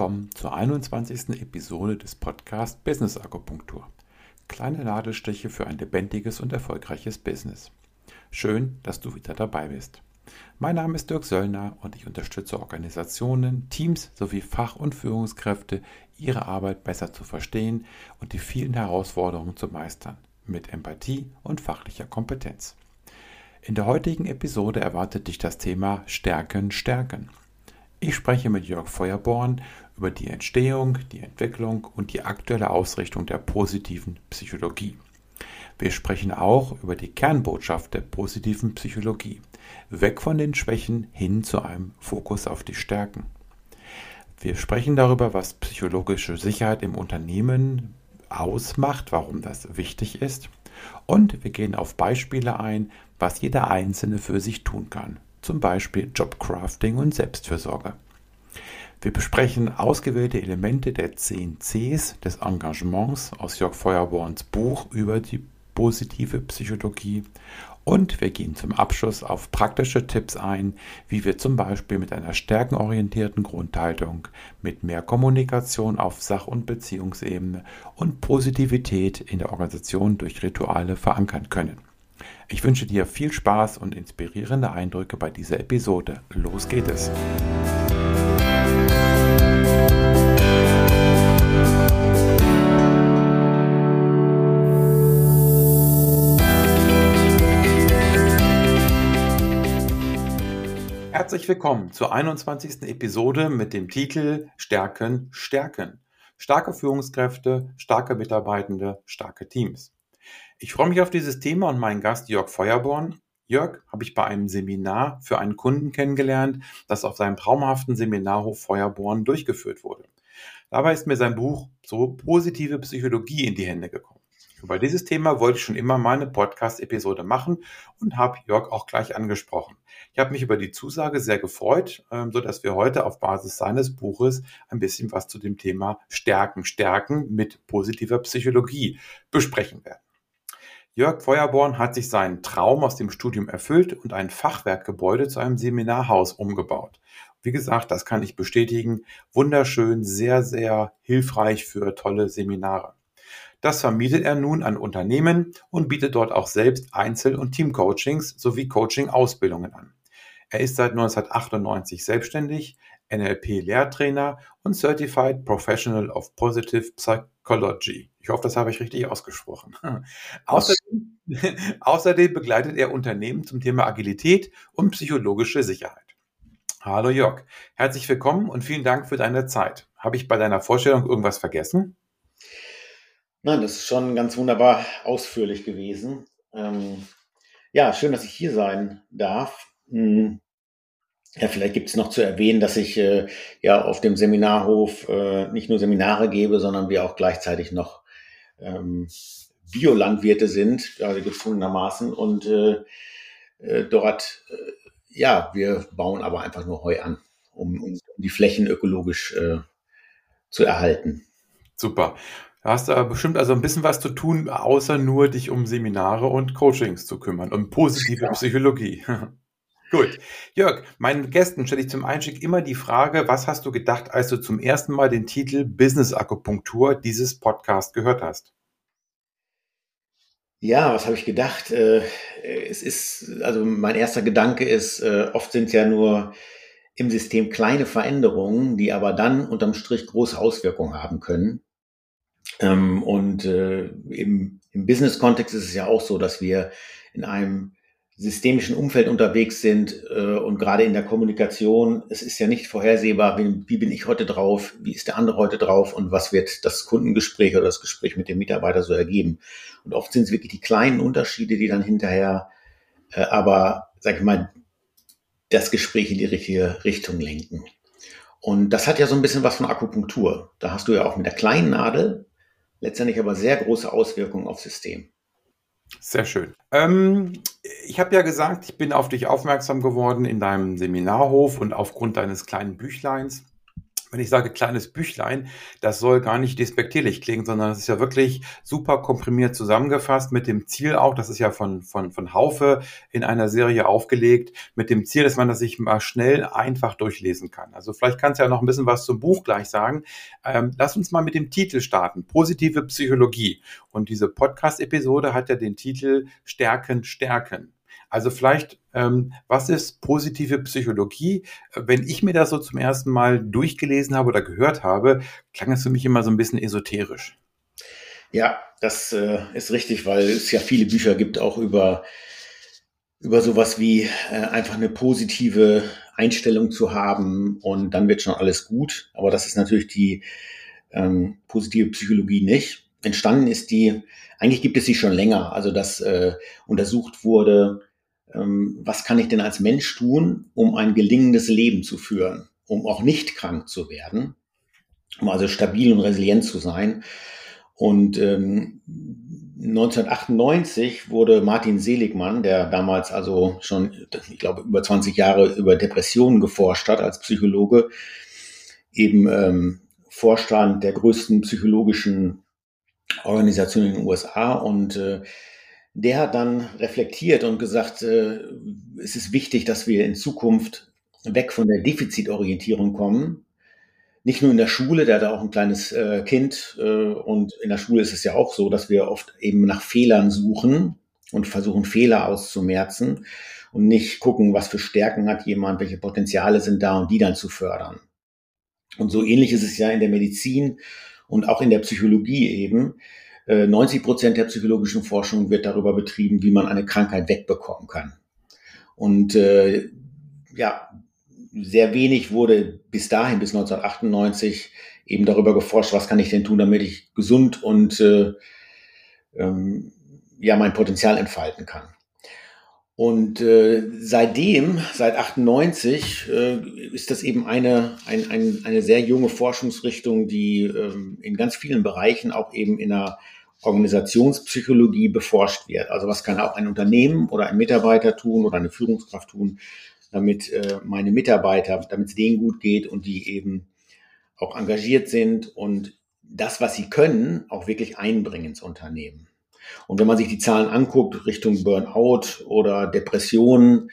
Willkommen zur 21. Episode des Podcasts Business Akupunktur. Kleine Ladestiche für ein lebendiges und erfolgreiches Business. Schön, dass du wieder dabei bist. Mein Name ist Dirk Söllner und ich unterstütze Organisationen, Teams sowie Fach- und Führungskräfte, ihre Arbeit besser zu verstehen und die vielen Herausforderungen zu meistern, mit Empathie und fachlicher Kompetenz. In der heutigen Episode erwartet dich das Thema Stärken, Stärken. Ich spreche mit Jörg Feuerborn über die Entstehung, die Entwicklung und die aktuelle Ausrichtung der positiven Psychologie. Wir sprechen auch über die Kernbotschaft der positiven Psychologie. Weg von den Schwächen hin zu einem Fokus auf die Stärken. Wir sprechen darüber, was psychologische Sicherheit im Unternehmen ausmacht, warum das wichtig ist. Und wir gehen auf Beispiele ein, was jeder Einzelne für sich tun kann zum Beispiel Jobcrafting und Selbstfürsorge. Wir besprechen ausgewählte Elemente der 10 Cs des Engagements aus Jörg Feuerborns Buch über die positive Psychologie und wir gehen zum Abschluss auf praktische Tipps ein, wie wir zum Beispiel mit einer stärkenorientierten Grundhaltung, mit mehr Kommunikation auf Sach- und Beziehungsebene und Positivität in der Organisation durch Rituale verankern können. Ich wünsche dir viel Spaß und inspirierende Eindrücke bei dieser Episode. Los geht es! Herzlich willkommen zur 21. Episode mit dem Titel Stärken, Stärken. Starke Führungskräfte, starke Mitarbeitende, starke Teams. Ich freue mich auf dieses Thema und meinen Gast Jörg Feuerborn. Jörg habe ich bei einem Seminar für einen Kunden kennengelernt, das auf seinem traumhaften Seminarhof Feuerborn durchgeführt wurde. Dabei ist mir sein Buch So positive Psychologie in die Hände gekommen. Über dieses Thema wollte ich schon immer mal eine Podcast-Episode machen und habe Jörg auch gleich angesprochen. Ich habe mich über die Zusage sehr gefreut, ähm, so dass wir heute auf Basis seines Buches ein bisschen was zu dem Thema Stärken, Stärken mit positiver Psychologie besprechen werden. Jörg Feuerborn hat sich seinen Traum aus dem Studium erfüllt und ein Fachwerkgebäude zu einem Seminarhaus umgebaut. Wie gesagt, das kann ich bestätigen. Wunderschön, sehr, sehr hilfreich für tolle Seminare. Das vermietet er nun an Unternehmen und bietet dort auch selbst Einzel- und Teamcoachings sowie Coaching-Ausbildungen an. Er ist seit 1998 selbstständig, NLP-Lehrtrainer und Certified Professional of Positive Psychology. Ich hoffe, das habe ich richtig ausgesprochen. Außerdem, außerdem begleitet er Unternehmen zum Thema Agilität und psychologische Sicherheit. Hallo Jörg, herzlich willkommen und vielen Dank für deine Zeit. Habe ich bei deiner Vorstellung irgendwas vergessen? Nein, das ist schon ganz wunderbar ausführlich gewesen. Ähm, ja, schön, dass ich hier sein darf. Hm. Ja, vielleicht gibt es noch zu erwähnen, dass ich äh, ja auf dem Seminarhof äh, nicht nur Seminare gebe, sondern wir auch gleichzeitig noch ähm, Biolandwirte sind, gerade gezwungenermaßen. Und äh, äh, dort, äh, ja, wir bauen aber einfach nur Heu an, um, um die Flächen ökologisch äh, zu erhalten. Super. Da hast du bestimmt also ein bisschen was zu tun, außer nur dich um Seminare und Coachings zu kümmern, um positive ja. Psychologie. Gut. Jörg, meinen Gästen stelle ich zum Einstieg immer die Frage, was hast du gedacht, als du zum ersten Mal den Titel Business Akupunktur dieses Podcast gehört hast? Ja, was habe ich gedacht? Äh, es ist, also mein erster Gedanke ist, äh, oft sind ja nur im System kleine Veränderungen, die aber dann unterm Strich große Auswirkungen haben können. Ähm, und äh, im, im Business-Kontext ist es ja auch so, dass wir in einem systemischen Umfeld unterwegs sind äh, und gerade in der Kommunikation, es ist ja nicht vorhersehbar, wie, wie, bin ich heute drauf, wie ist der andere heute drauf und was wird das Kundengespräch oder das Gespräch mit dem Mitarbeiter so ergeben. Und oft sind es wirklich die kleinen Unterschiede, die dann hinterher äh, aber, sag ich mal, das Gespräch in die richtige Richtung lenken. Und das hat ja so ein bisschen was von Akupunktur. Da hast du ja auch mit der kleinen Nadel letztendlich aber sehr große Auswirkungen aufs System. Sehr schön. Ähm, ich habe ja gesagt, ich bin auf dich aufmerksam geworden in deinem Seminarhof und aufgrund deines kleinen Büchleins. Wenn ich sage kleines Büchlein, das soll gar nicht despektierlich klingen, sondern es ist ja wirklich super komprimiert zusammengefasst mit dem Ziel auch, das ist ja von, von, von Haufe in einer Serie aufgelegt, mit dem Ziel, dass man das sich mal schnell einfach durchlesen kann. Also vielleicht kannst du ja noch ein bisschen was zum Buch gleich sagen. Ähm, lass uns mal mit dem Titel starten. Positive Psychologie. Und diese Podcast-Episode hat ja den Titel Stärken, Stärken. Also vielleicht, ähm, was ist positive Psychologie? Wenn ich mir das so zum ersten Mal durchgelesen habe oder gehört habe, klang es für mich immer so ein bisschen esoterisch. Ja, das äh, ist richtig, weil es ja viele Bücher gibt auch über, über sowas wie äh, einfach eine positive Einstellung zu haben und dann wird schon alles gut. Aber das ist natürlich die ähm, positive Psychologie nicht. Entstanden ist die, eigentlich gibt es sie schon länger, also dass äh, untersucht wurde, was kann ich denn als Mensch tun, um ein gelingendes Leben zu führen, um auch nicht krank zu werden, um also stabil und resilient zu sein. Und ähm, 1998 wurde Martin Seligmann, der damals also schon, ich glaube, über 20 Jahre über Depressionen geforscht hat als Psychologe, eben ähm, Vorstand der größten psychologischen Organisation in den USA und äh, der hat dann reflektiert und gesagt, äh, es ist wichtig, dass wir in Zukunft weg von der Defizitorientierung kommen. Nicht nur in der Schule, der hat auch ein kleines äh, Kind äh, und in der Schule ist es ja auch so, dass wir oft eben nach Fehlern suchen und versuchen Fehler auszumerzen und nicht gucken, was für Stärken hat jemand, welche Potenziale sind da und die dann zu fördern. Und so ähnlich ist es ja in der Medizin und auch in der Psychologie eben. 90 äh, Prozent der psychologischen Forschung wird darüber betrieben, wie man eine Krankheit wegbekommen kann. Und äh, ja, sehr wenig wurde bis dahin, bis 1998, eben darüber geforscht, was kann ich denn tun, damit ich gesund und äh, ähm, ja mein Potenzial entfalten kann. Und äh, seitdem, seit 98, äh, ist das eben eine, ein, ein, eine sehr junge Forschungsrichtung, die ähm, in ganz vielen Bereichen auch eben in der Organisationspsychologie beforscht wird. Also was kann auch ein Unternehmen oder ein Mitarbeiter tun oder eine Führungskraft tun, damit äh, meine Mitarbeiter, damit es denen gut geht und die eben auch engagiert sind und das, was sie können, auch wirklich einbringen ins Unternehmen. Und wenn man sich die Zahlen anguckt, Richtung Burnout oder Depressionen,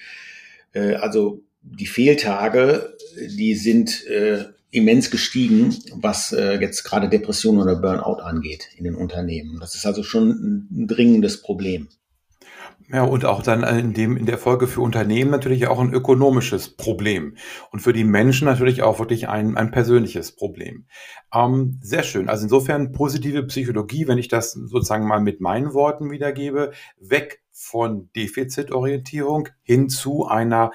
äh, also die Fehltage, die sind äh, immens gestiegen, was äh, jetzt gerade Depression oder Burnout angeht in den Unternehmen. Das ist also schon ein dringendes Problem. Ja, und auch dann in dem, in der Folge für Unternehmen natürlich auch ein ökonomisches Problem. Und für die Menschen natürlich auch wirklich ein, ein persönliches Problem. Ähm, sehr schön. Also insofern positive Psychologie, wenn ich das sozusagen mal mit meinen Worten wiedergebe, weg von Defizitorientierung hin zu einer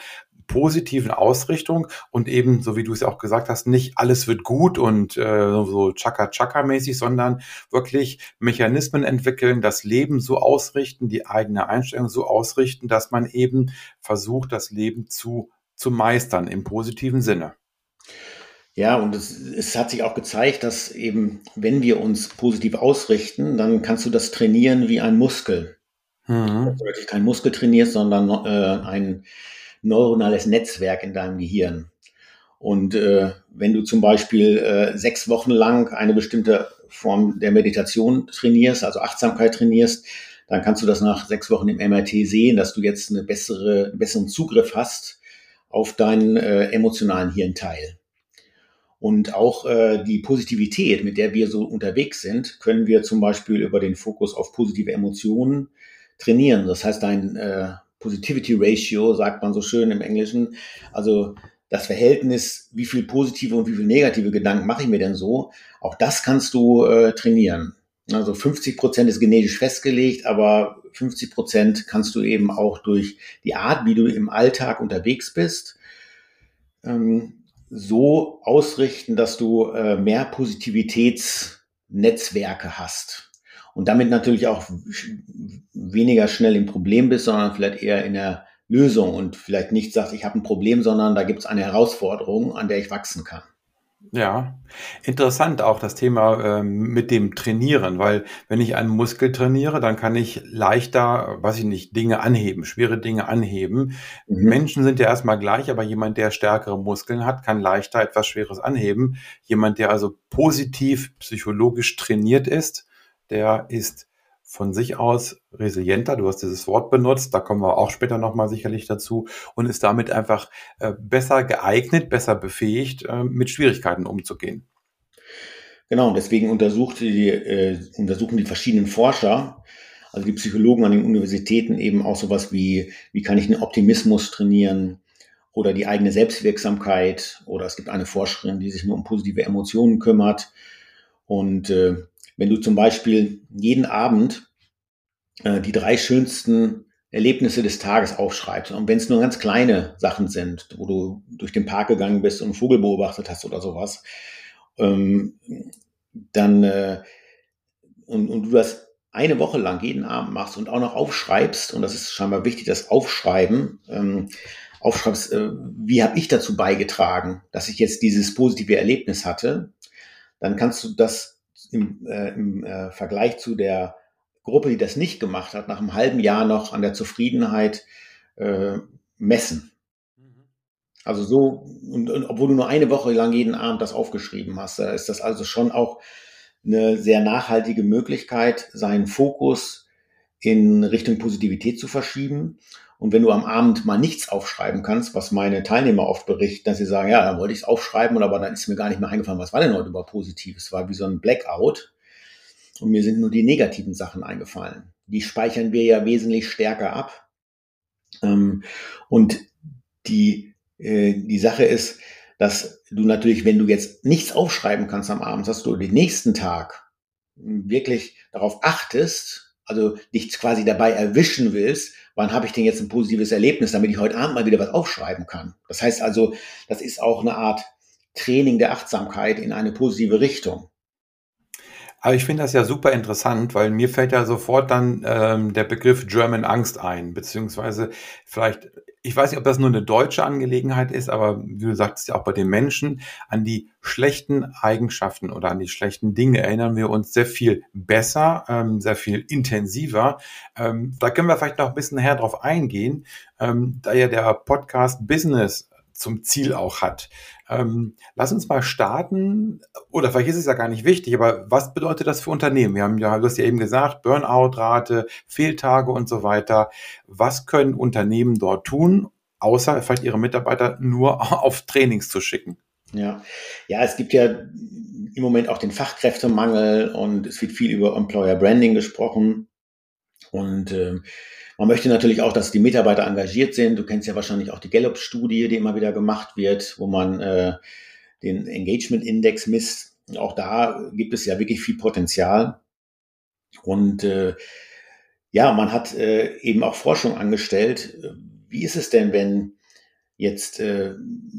positiven Ausrichtung und eben, so wie du es auch gesagt hast, nicht alles wird gut und äh, so Chaka-Chaka-mäßig, sondern wirklich Mechanismen entwickeln, das Leben so ausrichten, die eigene Einstellung so ausrichten, dass man eben versucht, das Leben zu, zu meistern im positiven Sinne. Ja, und es, es hat sich auch gezeigt, dass eben, wenn wir uns positiv ausrichten, dann kannst du das trainieren wie ein Muskel. Mhm. Dass du natürlich kein Muskel trainierst, sondern äh, ein neuronales Netzwerk in deinem Gehirn. Und äh, wenn du zum Beispiel äh, sechs Wochen lang eine bestimmte Form der Meditation trainierst, also Achtsamkeit trainierst, dann kannst du das nach sechs Wochen im MRT sehen, dass du jetzt eine bessere, einen besseren Zugriff hast auf deinen äh, emotionalen Hirnteil. Und auch äh, die Positivität, mit der wir so unterwegs sind, können wir zum Beispiel über den Fokus auf positive Emotionen trainieren. Das heißt, dein äh, Positivity Ratio, sagt man so schön im Englischen. Also das Verhältnis, wie viel positive und wie viel negative Gedanken mache ich mir denn so, auch das kannst du äh, trainieren. Also 50 Prozent ist genetisch festgelegt, aber 50 Prozent kannst du eben auch durch die Art, wie du im Alltag unterwegs bist, ähm, so ausrichten, dass du äh, mehr Positivitätsnetzwerke hast und damit natürlich auch weniger schnell im Problem bist, sondern vielleicht eher in der Lösung und vielleicht nicht sagst, ich habe ein Problem, sondern da gibt es eine Herausforderung, an der ich wachsen kann. Ja, interessant auch das Thema ähm, mit dem Trainieren, weil wenn ich einen Muskel trainiere, dann kann ich leichter, weiß ich nicht, Dinge anheben, schwere Dinge anheben. Mhm. Menschen sind ja erstmal gleich, aber jemand, der stärkere Muskeln hat, kann leichter etwas Schweres anheben. Jemand, der also positiv psychologisch trainiert ist, der ist von sich aus resilienter, du hast dieses Wort benutzt, da kommen wir auch später nochmal sicherlich dazu, und ist damit einfach äh, besser geeignet, besser befähigt, äh, mit Schwierigkeiten umzugehen. Genau, und deswegen die, äh, untersuchen die verschiedenen Forscher, also die Psychologen an den Universitäten eben auch sowas wie, wie kann ich den Optimismus trainieren oder die eigene Selbstwirksamkeit oder es gibt eine Forscherin, die sich nur um positive Emotionen kümmert. Und äh, wenn du zum Beispiel jeden Abend äh, die drei schönsten Erlebnisse des Tages aufschreibst, und wenn es nur ganz kleine Sachen sind, wo du durch den Park gegangen bist und einen Vogel beobachtet hast oder sowas, ähm, dann äh, und, und du das eine Woche lang jeden Abend machst und auch noch aufschreibst, und das ist scheinbar wichtig, das Aufschreiben, ähm, aufschreibst, äh, wie habe ich dazu beigetragen, dass ich jetzt dieses positive Erlebnis hatte, dann kannst du das im, äh, im äh, Vergleich zu der Gruppe, die das nicht gemacht hat, nach einem halben Jahr noch an der Zufriedenheit äh, messen. Mhm. Also so, und, und, obwohl du nur eine Woche lang jeden Abend das aufgeschrieben hast, da ist das also schon auch eine sehr nachhaltige Möglichkeit, seinen Fokus in Richtung Positivität zu verschieben. Und wenn du am Abend mal nichts aufschreiben kannst, was meine Teilnehmer oft berichten, dass sie sagen, ja, dann wollte ich es aufschreiben, aber dann ist mir gar nicht mehr eingefallen, was war denn heute über Positives? Es war wie so ein Blackout. Und mir sind nur die negativen Sachen eingefallen. Die speichern wir ja wesentlich stärker ab. Ähm, und die, äh, die Sache ist, dass du natürlich, wenn du jetzt nichts aufschreiben kannst am Abend, dass du den nächsten Tag wirklich darauf achtest, also dich quasi dabei erwischen willst, wann habe ich denn jetzt ein positives Erlebnis, damit ich heute Abend mal wieder was aufschreiben kann. Das heißt also, das ist auch eine Art Training der Achtsamkeit in eine positive Richtung. Aber ich finde das ja super interessant, weil mir fällt ja sofort dann ähm, der Begriff German Angst ein, beziehungsweise vielleicht ich weiß nicht, ob das nur eine deutsche Angelegenheit ist, aber wie du sagst ja auch bei den Menschen, an die schlechten Eigenschaften oder an die schlechten Dinge erinnern wir uns sehr viel besser, ähm, sehr viel intensiver. Ähm, da können wir vielleicht noch ein bisschen näher drauf eingehen, ähm, da ja der Podcast Business zum Ziel auch hat. Ähm, lass uns mal starten, oder vielleicht ist es ja gar nicht wichtig, aber was bedeutet das für Unternehmen? Wir haben ja, du hast ja eben gesagt, Burnout-Rate, Fehltage und so weiter. Was können Unternehmen dort tun, außer vielleicht ihre Mitarbeiter nur auf Trainings zu schicken? Ja, ja, es gibt ja im Moment auch den Fachkräftemangel und es wird viel über Employer Branding gesprochen. Und äh, man möchte natürlich auch, dass die Mitarbeiter engagiert sind. Du kennst ja wahrscheinlich auch die Gallup-Studie, die immer wieder gemacht wird, wo man äh, den Engagement-Index misst. Auch da gibt es ja wirklich viel Potenzial. Und äh, ja, man hat äh, eben auch Forschung angestellt. Wie ist es denn, wenn jetzt äh,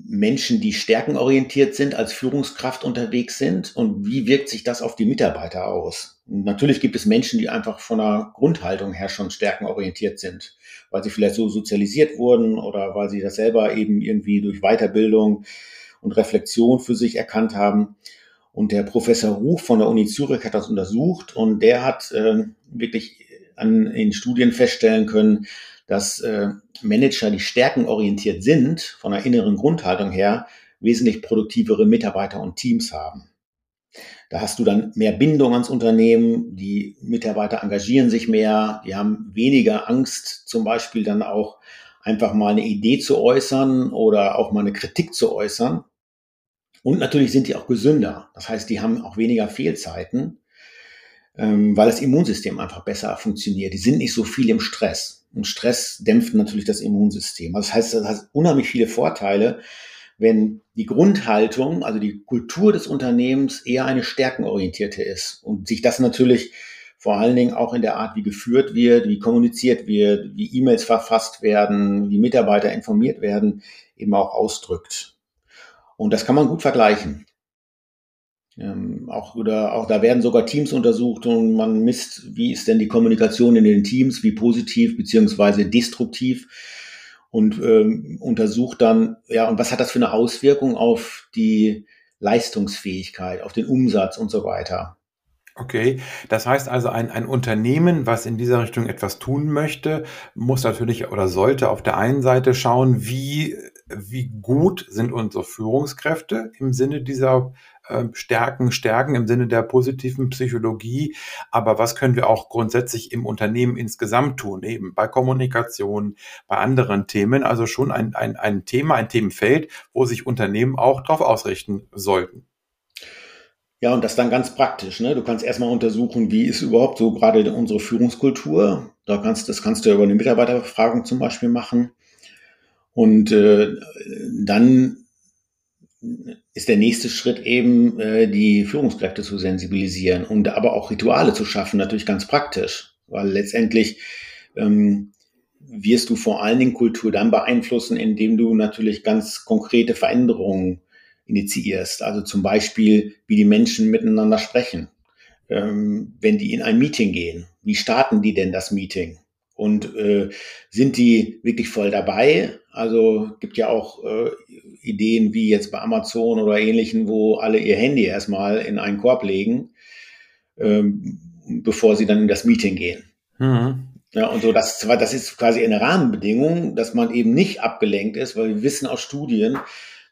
Menschen, die stärkenorientiert sind, als Führungskraft unterwegs sind und wie wirkt sich das auf die Mitarbeiter aus? Natürlich gibt es Menschen, die einfach von der Grundhaltung her schon stärkenorientiert sind, weil sie vielleicht so sozialisiert wurden oder weil sie das selber eben irgendwie durch Weiterbildung und Reflexion für sich erkannt haben. Und der Professor Ruf von der Uni Zürich hat das untersucht und der hat äh, wirklich an, in Studien feststellen können, dass äh, Manager, die stärkenorientiert sind, von der inneren Grundhaltung her, wesentlich produktivere Mitarbeiter und Teams haben. Da hast du dann mehr Bindung ans Unternehmen, die Mitarbeiter engagieren sich mehr, die haben weniger Angst, zum Beispiel dann auch einfach mal eine Idee zu äußern oder auch mal eine Kritik zu äußern. Und natürlich sind die auch gesünder. Das heißt, die haben auch weniger Fehlzeiten, ähm, weil das Immunsystem einfach besser funktioniert. Die sind nicht so viel im Stress. Und Stress dämpft natürlich das Immunsystem. Also das heißt, das hat unheimlich viele Vorteile, wenn die Grundhaltung, also die Kultur des Unternehmens eher eine stärkenorientierte ist und sich das natürlich vor allen Dingen auch in der Art, wie geführt wird, wie kommuniziert wird, wie E-Mails verfasst werden, wie Mitarbeiter informiert werden, eben auch ausdrückt. Und das kann man gut vergleichen. Ähm, auch, oder auch da werden sogar Teams untersucht und man misst, wie ist denn die Kommunikation in den Teams, wie positiv beziehungsweise destruktiv und ähm, untersucht dann, ja, und was hat das für eine Auswirkung auf die Leistungsfähigkeit, auf den Umsatz und so weiter. Okay, das heißt also, ein, ein Unternehmen, was in dieser Richtung etwas tun möchte, muss natürlich oder sollte auf der einen Seite schauen, wie, wie gut sind unsere Führungskräfte im Sinne dieser äh, Stärken, Stärken im Sinne der positiven Psychologie. Aber was können wir auch grundsätzlich im Unternehmen insgesamt tun? Eben bei Kommunikation, bei anderen Themen. Also schon ein, ein, ein Thema, ein Themenfeld, wo sich Unternehmen auch darauf ausrichten sollten. Ja, und das dann ganz praktisch. Ne? Du kannst erstmal untersuchen, wie ist überhaupt so gerade unsere Führungskultur. Da kannst, das kannst du über eine Mitarbeiterbefragung zum Beispiel machen. Und äh, dann ist der nächste Schritt eben, äh, die Führungskräfte zu sensibilisieren und aber auch Rituale zu schaffen, natürlich ganz praktisch. Weil letztendlich ähm, wirst du vor allen Dingen Kultur dann beeinflussen, indem du natürlich ganz konkrete Veränderungen initiierst. Also zum Beispiel, wie die Menschen miteinander sprechen. Ähm, wenn die in ein Meeting gehen, wie starten die denn das Meeting? Und äh, sind die wirklich voll dabei? Also gibt ja auch äh, Ideen wie jetzt bei Amazon oder ähnlichen, wo alle ihr Handy erstmal in einen Korb legen, ähm, bevor sie dann in das Meeting gehen. Mhm. Ja, und so, das, das ist quasi eine Rahmenbedingung, dass man eben nicht abgelenkt ist, weil wir wissen aus Studien,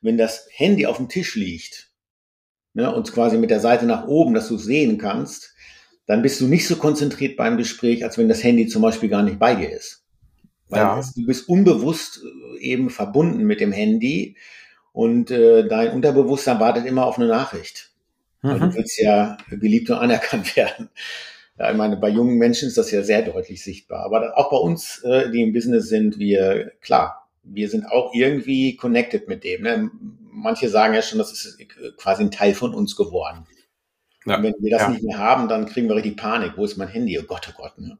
wenn das Handy auf dem Tisch liegt ne, und quasi mit der Seite nach oben, dass du es sehen kannst, dann bist du nicht so konzentriert beim Gespräch, als wenn das Handy zum Beispiel gar nicht bei dir ist. Weil ja. du bist unbewusst äh, eben verbunden mit dem Handy und äh, dein Unterbewusstsein wartet immer auf eine Nachricht. Mhm. Weil du mhm. willst ja geliebt und anerkannt werden. Ja, ich meine, bei jungen Menschen ist das ja sehr deutlich sichtbar. Aber auch bei uns, äh, die im Business sind, wir, klar, wir sind auch irgendwie connected mit dem. Ne? Manche sagen ja schon, das ist quasi ein Teil von uns geworden. Ja. Und wenn wir das ja. nicht mehr haben, dann kriegen wir richtig Panik. Wo ist mein Handy? Oh Gott, oh Gott. Ne?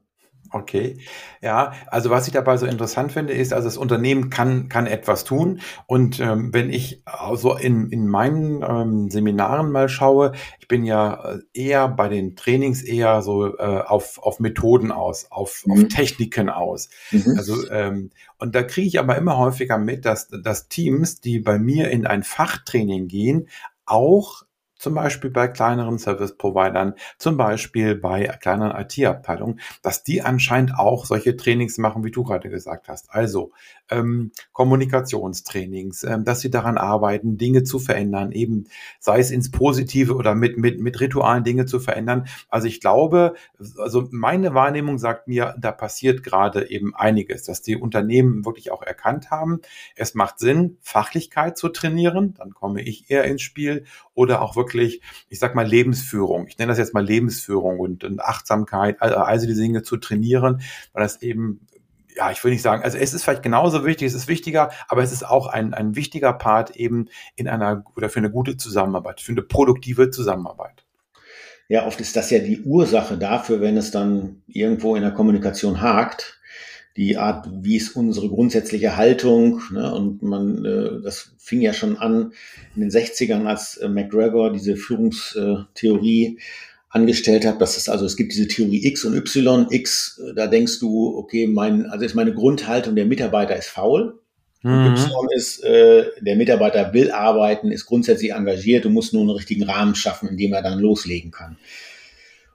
Okay, ja, also was ich dabei so interessant finde, ist, also das Unternehmen kann, kann etwas tun. Und ähm, wenn ich so in, in meinen ähm, Seminaren mal schaue, ich bin ja äh, eher bei den Trainings eher so äh, auf, auf Methoden aus, auf, mhm. auf Techniken aus. Mhm. Also ähm, und da kriege ich aber immer häufiger mit, dass, dass Teams, die bei mir in ein Fachtraining gehen, auch zum Beispiel bei kleineren Service-Providern, zum Beispiel bei kleineren IT-Abteilungen, dass die anscheinend auch solche Trainings machen, wie du gerade gesagt hast. Also ähm, Kommunikationstrainings, ähm, dass sie daran arbeiten, Dinge zu verändern, eben sei es ins Positive oder mit, mit, mit Ritualen Dinge zu verändern. Also ich glaube, also meine Wahrnehmung sagt mir, da passiert gerade eben einiges, dass die Unternehmen wirklich auch erkannt haben, es macht Sinn, Fachlichkeit zu trainieren, dann komme ich eher ins Spiel oder auch wirklich, ich sag mal, Lebensführung. Ich nenne das jetzt mal Lebensführung und, und Achtsamkeit, also diese Dinge zu trainieren, weil das eben ja, ich will nicht sagen, also es ist vielleicht genauso wichtig, es ist wichtiger, aber es ist auch ein, ein wichtiger Part eben in einer oder für eine gute Zusammenarbeit, für eine produktive Zusammenarbeit. Ja, oft ist das ja die Ursache dafür, wenn es dann irgendwo in der Kommunikation hakt, die Art, wie ist unsere grundsätzliche Haltung. Ne? Und man, äh, das fing ja schon an in den 60ern, als äh, McGregor diese Führungstheorie angestellt hat. Das ist also, es gibt diese Theorie X und Y. X, äh, da denkst du, okay, mein, also ist meine Grundhaltung, der Mitarbeiter ist faul. Mhm. Y ist, äh, der Mitarbeiter will arbeiten, ist grundsätzlich engagiert und muss nur einen richtigen Rahmen schaffen, in dem er dann loslegen kann.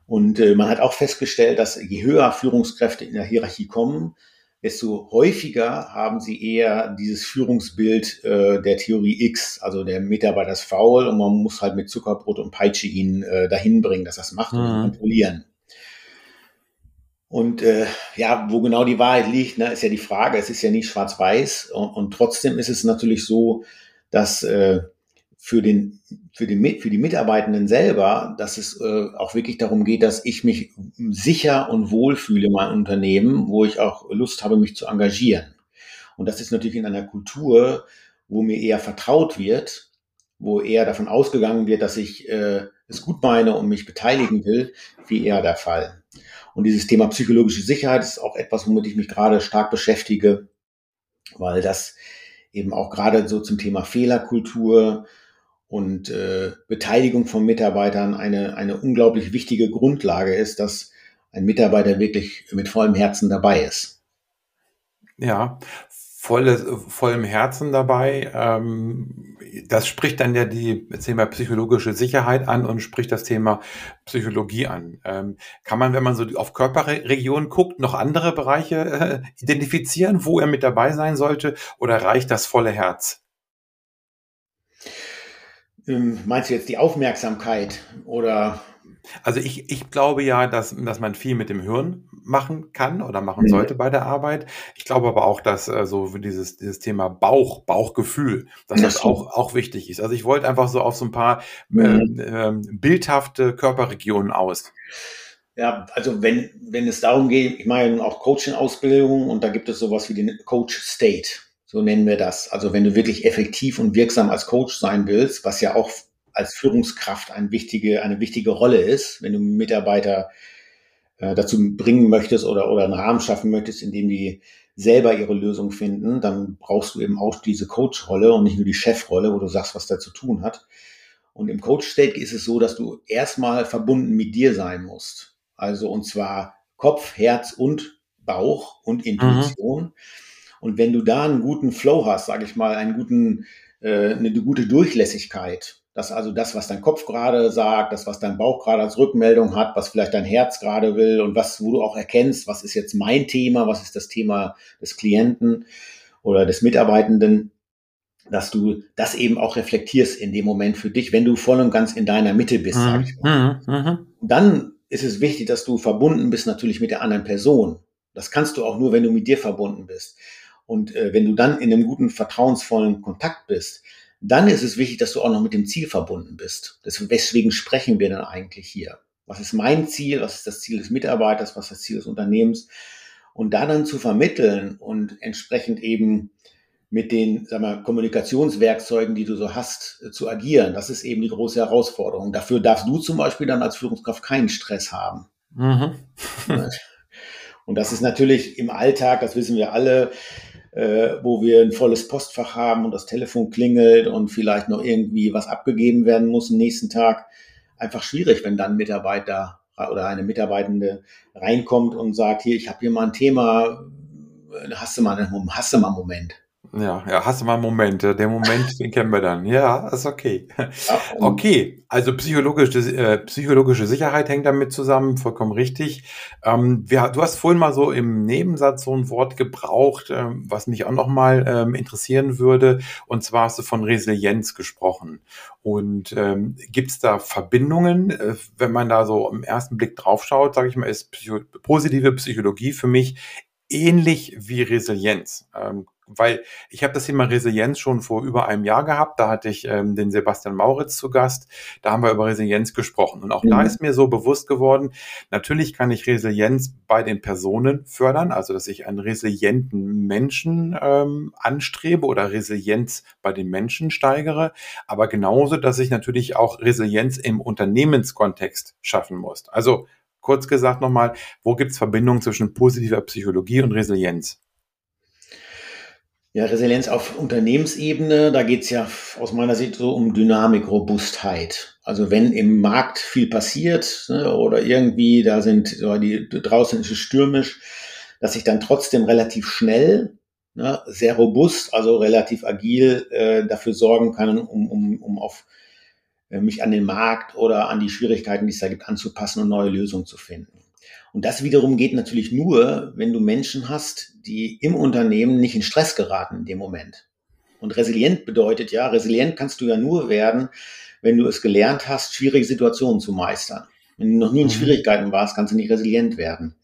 Und äh, man hat auch festgestellt, dass je höher Führungskräfte in der Hierarchie kommen, desto häufiger haben sie eher dieses Führungsbild äh, der Theorie X, also der Mitarbeiter ist faul und man muss halt mit Zuckerbrot und Peitsche ihn äh, dahin bringen, dass er es macht mhm. und kontrollieren. Und äh, ja, wo genau die Wahrheit liegt, ne, ist ja die Frage. Es ist ja nicht schwarz-weiß und, und trotzdem ist es natürlich so, dass äh, für, den, für, den, für die Mitarbeitenden selber, dass es äh, auch wirklich darum geht, dass ich mich sicher und wohl fühle in meinem Unternehmen, wo ich auch Lust habe, mich zu engagieren. Und das ist natürlich in einer Kultur, wo mir eher vertraut wird, wo eher davon ausgegangen wird, dass ich äh, es gut meine und mich beteiligen will, wie eher der Fall. Und dieses Thema psychologische Sicherheit ist auch etwas, womit ich mich gerade stark beschäftige, weil das eben auch gerade so zum Thema Fehlerkultur, und äh, Beteiligung von Mitarbeitern eine, eine unglaublich wichtige Grundlage ist, dass ein Mitarbeiter wirklich mit vollem Herzen dabei ist. Ja, volle, vollem Herzen dabei. Ähm, das spricht dann ja die das Thema psychologische Sicherheit an und spricht das Thema Psychologie an. Ähm, kann man, wenn man so auf Körperregionen guckt, noch andere Bereiche äh, identifizieren, wo er mit dabei sein sollte, oder reicht das volle Herz? Ähm, meinst du jetzt die Aufmerksamkeit oder also ich, ich glaube ja, dass, dass man viel mit dem Hirn machen kann oder machen mhm. sollte bei der Arbeit. Ich glaube aber auch, dass äh, so dieses, dieses Thema Bauch, Bauchgefühl, dass das auch, auch wichtig ist. Also ich wollte einfach so auf so ein paar mhm. äh, äh, bildhafte Körperregionen aus. Ja, also wenn, wenn es darum geht, ich nun auch Coaching-Ausbildung und da gibt es sowas wie den Coach State. So nennen wir das. Also wenn du wirklich effektiv und wirksam als Coach sein willst, was ja auch als Führungskraft eine wichtige, eine wichtige Rolle ist, wenn du Mitarbeiter äh, dazu bringen möchtest oder, oder einen Rahmen schaffen möchtest, in dem die selber ihre Lösung finden, dann brauchst du eben auch diese Coach-Rolle und nicht nur die Chefrolle, wo du sagst, was da zu tun hat. Und im Coach-State ist es so, dass du erstmal verbunden mit dir sein musst. Also und zwar Kopf, Herz und Bauch und Intuition. Mhm. Und wenn du da einen guten Flow hast, sage ich mal, einen guten, äh, eine gute Durchlässigkeit, dass also das, was dein Kopf gerade sagt, das, was dein Bauch gerade als Rückmeldung hat, was vielleicht dein Herz gerade will und was, wo du auch erkennst, was ist jetzt mein Thema, was ist das Thema des Klienten oder des Mitarbeitenden, dass du das eben auch reflektierst in dem Moment für dich, wenn du voll und ganz in deiner Mitte bist, mhm. sag ich mal. Mhm. mhm. Dann ist es wichtig, dass du verbunden bist natürlich mit der anderen Person. Das kannst du auch nur, wenn du mit dir verbunden bist. Und äh, wenn du dann in einem guten, vertrauensvollen Kontakt bist, dann ist es wichtig, dass du auch noch mit dem Ziel verbunden bist. Deswegen sprechen wir dann eigentlich hier. Was ist mein Ziel? Was ist das Ziel des Mitarbeiters? Was ist das Ziel des Unternehmens? Und da dann zu vermitteln und entsprechend eben mit den sag mal, Kommunikationswerkzeugen, die du so hast, äh, zu agieren. Das ist eben die große Herausforderung. Dafür darfst du zum Beispiel dann als Führungskraft keinen Stress haben. Mhm. und das ist natürlich im Alltag, das wissen wir alle, wo wir ein volles Postfach haben und das Telefon klingelt und vielleicht noch irgendwie was abgegeben werden muss am nächsten Tag. Einfach schwierig, wenn dann ein Mitarbeiter oder eine Mitarbeitende reinkommt und sagt, hier, ich habe hier mal ein Thema, hast du mal einen, hast du mal einen Moment? Ja, ja, hast du mal einen Moment. Der Moment, den kennen wir dann. Ja, ist okay. Okay, also psychologische, äh, psychologische Sicherheit hängt damit zusammen, vollkommen richtig. Ähm, wir, du hast vorhin mal so im Nebensatz so ein Wort gebraucht, ähm, was mich auch nochmal ähm, interessieren würde. Und zwar hast du von Resilienz gesprochen. Und ähm, gibt es da Verbindungen, äh, wenn man da so im ersten Blick draufschaut, sage ich mal, ist Psycho positive Psychologie für mich ähnlich wie Resilienz. Ähm, weil ich habe das Thema Resilienz schon vor über einem Jahr gehabt. Da hatte ich ähm, den Sebastian Mauritz zu Gast. Da haben wir über Resilienz gesprochen. Und auch mhm. da ist mir so bewusst geworden, natürlich kann ich Resilienz bei den Personen fördern, also dass ich einen resilienten Menschen ähm, anstrebe oder Resilienz bei den Menschen steigere, aber genauso, dass ich natürlich auch Resilienz im Unternehmenskontext schaffen muss. Also kurz gesagt nochmal, wo gibt es Verbindungen zwischen positiver Psychologie und Resilienz? Ja, Resilienz auf Unternehmensebene, da geht es ja aus meiner Sicht so um Dynamik, Robustheit. Also wenn im Markt viel passiert ne, oder irgendwie da sind die draußen ist es stürmisch, dass ich dann trotzdem relativ schnell, ne, sehr robust, also relativ agil äh, dafür sorgen kann, um, um, um auf mich an den Markt oder an die Schwierigkeiten, die es da gibt, anzupassen und neue Lösungen zu finden. Und das wiederum geht natürlich nur, wenn du Menschen hast, die im Unternehmen nicht in Stress geraten in dem Moment. Und resilient bedeutet ja, resilient kannst du ja nur werden, wenn du es gelernt hast, schwierige Situationen zu meistern. Wenn du noch nie in mhm. Schwierigkeiten warst, kannst du nicht resilient werden.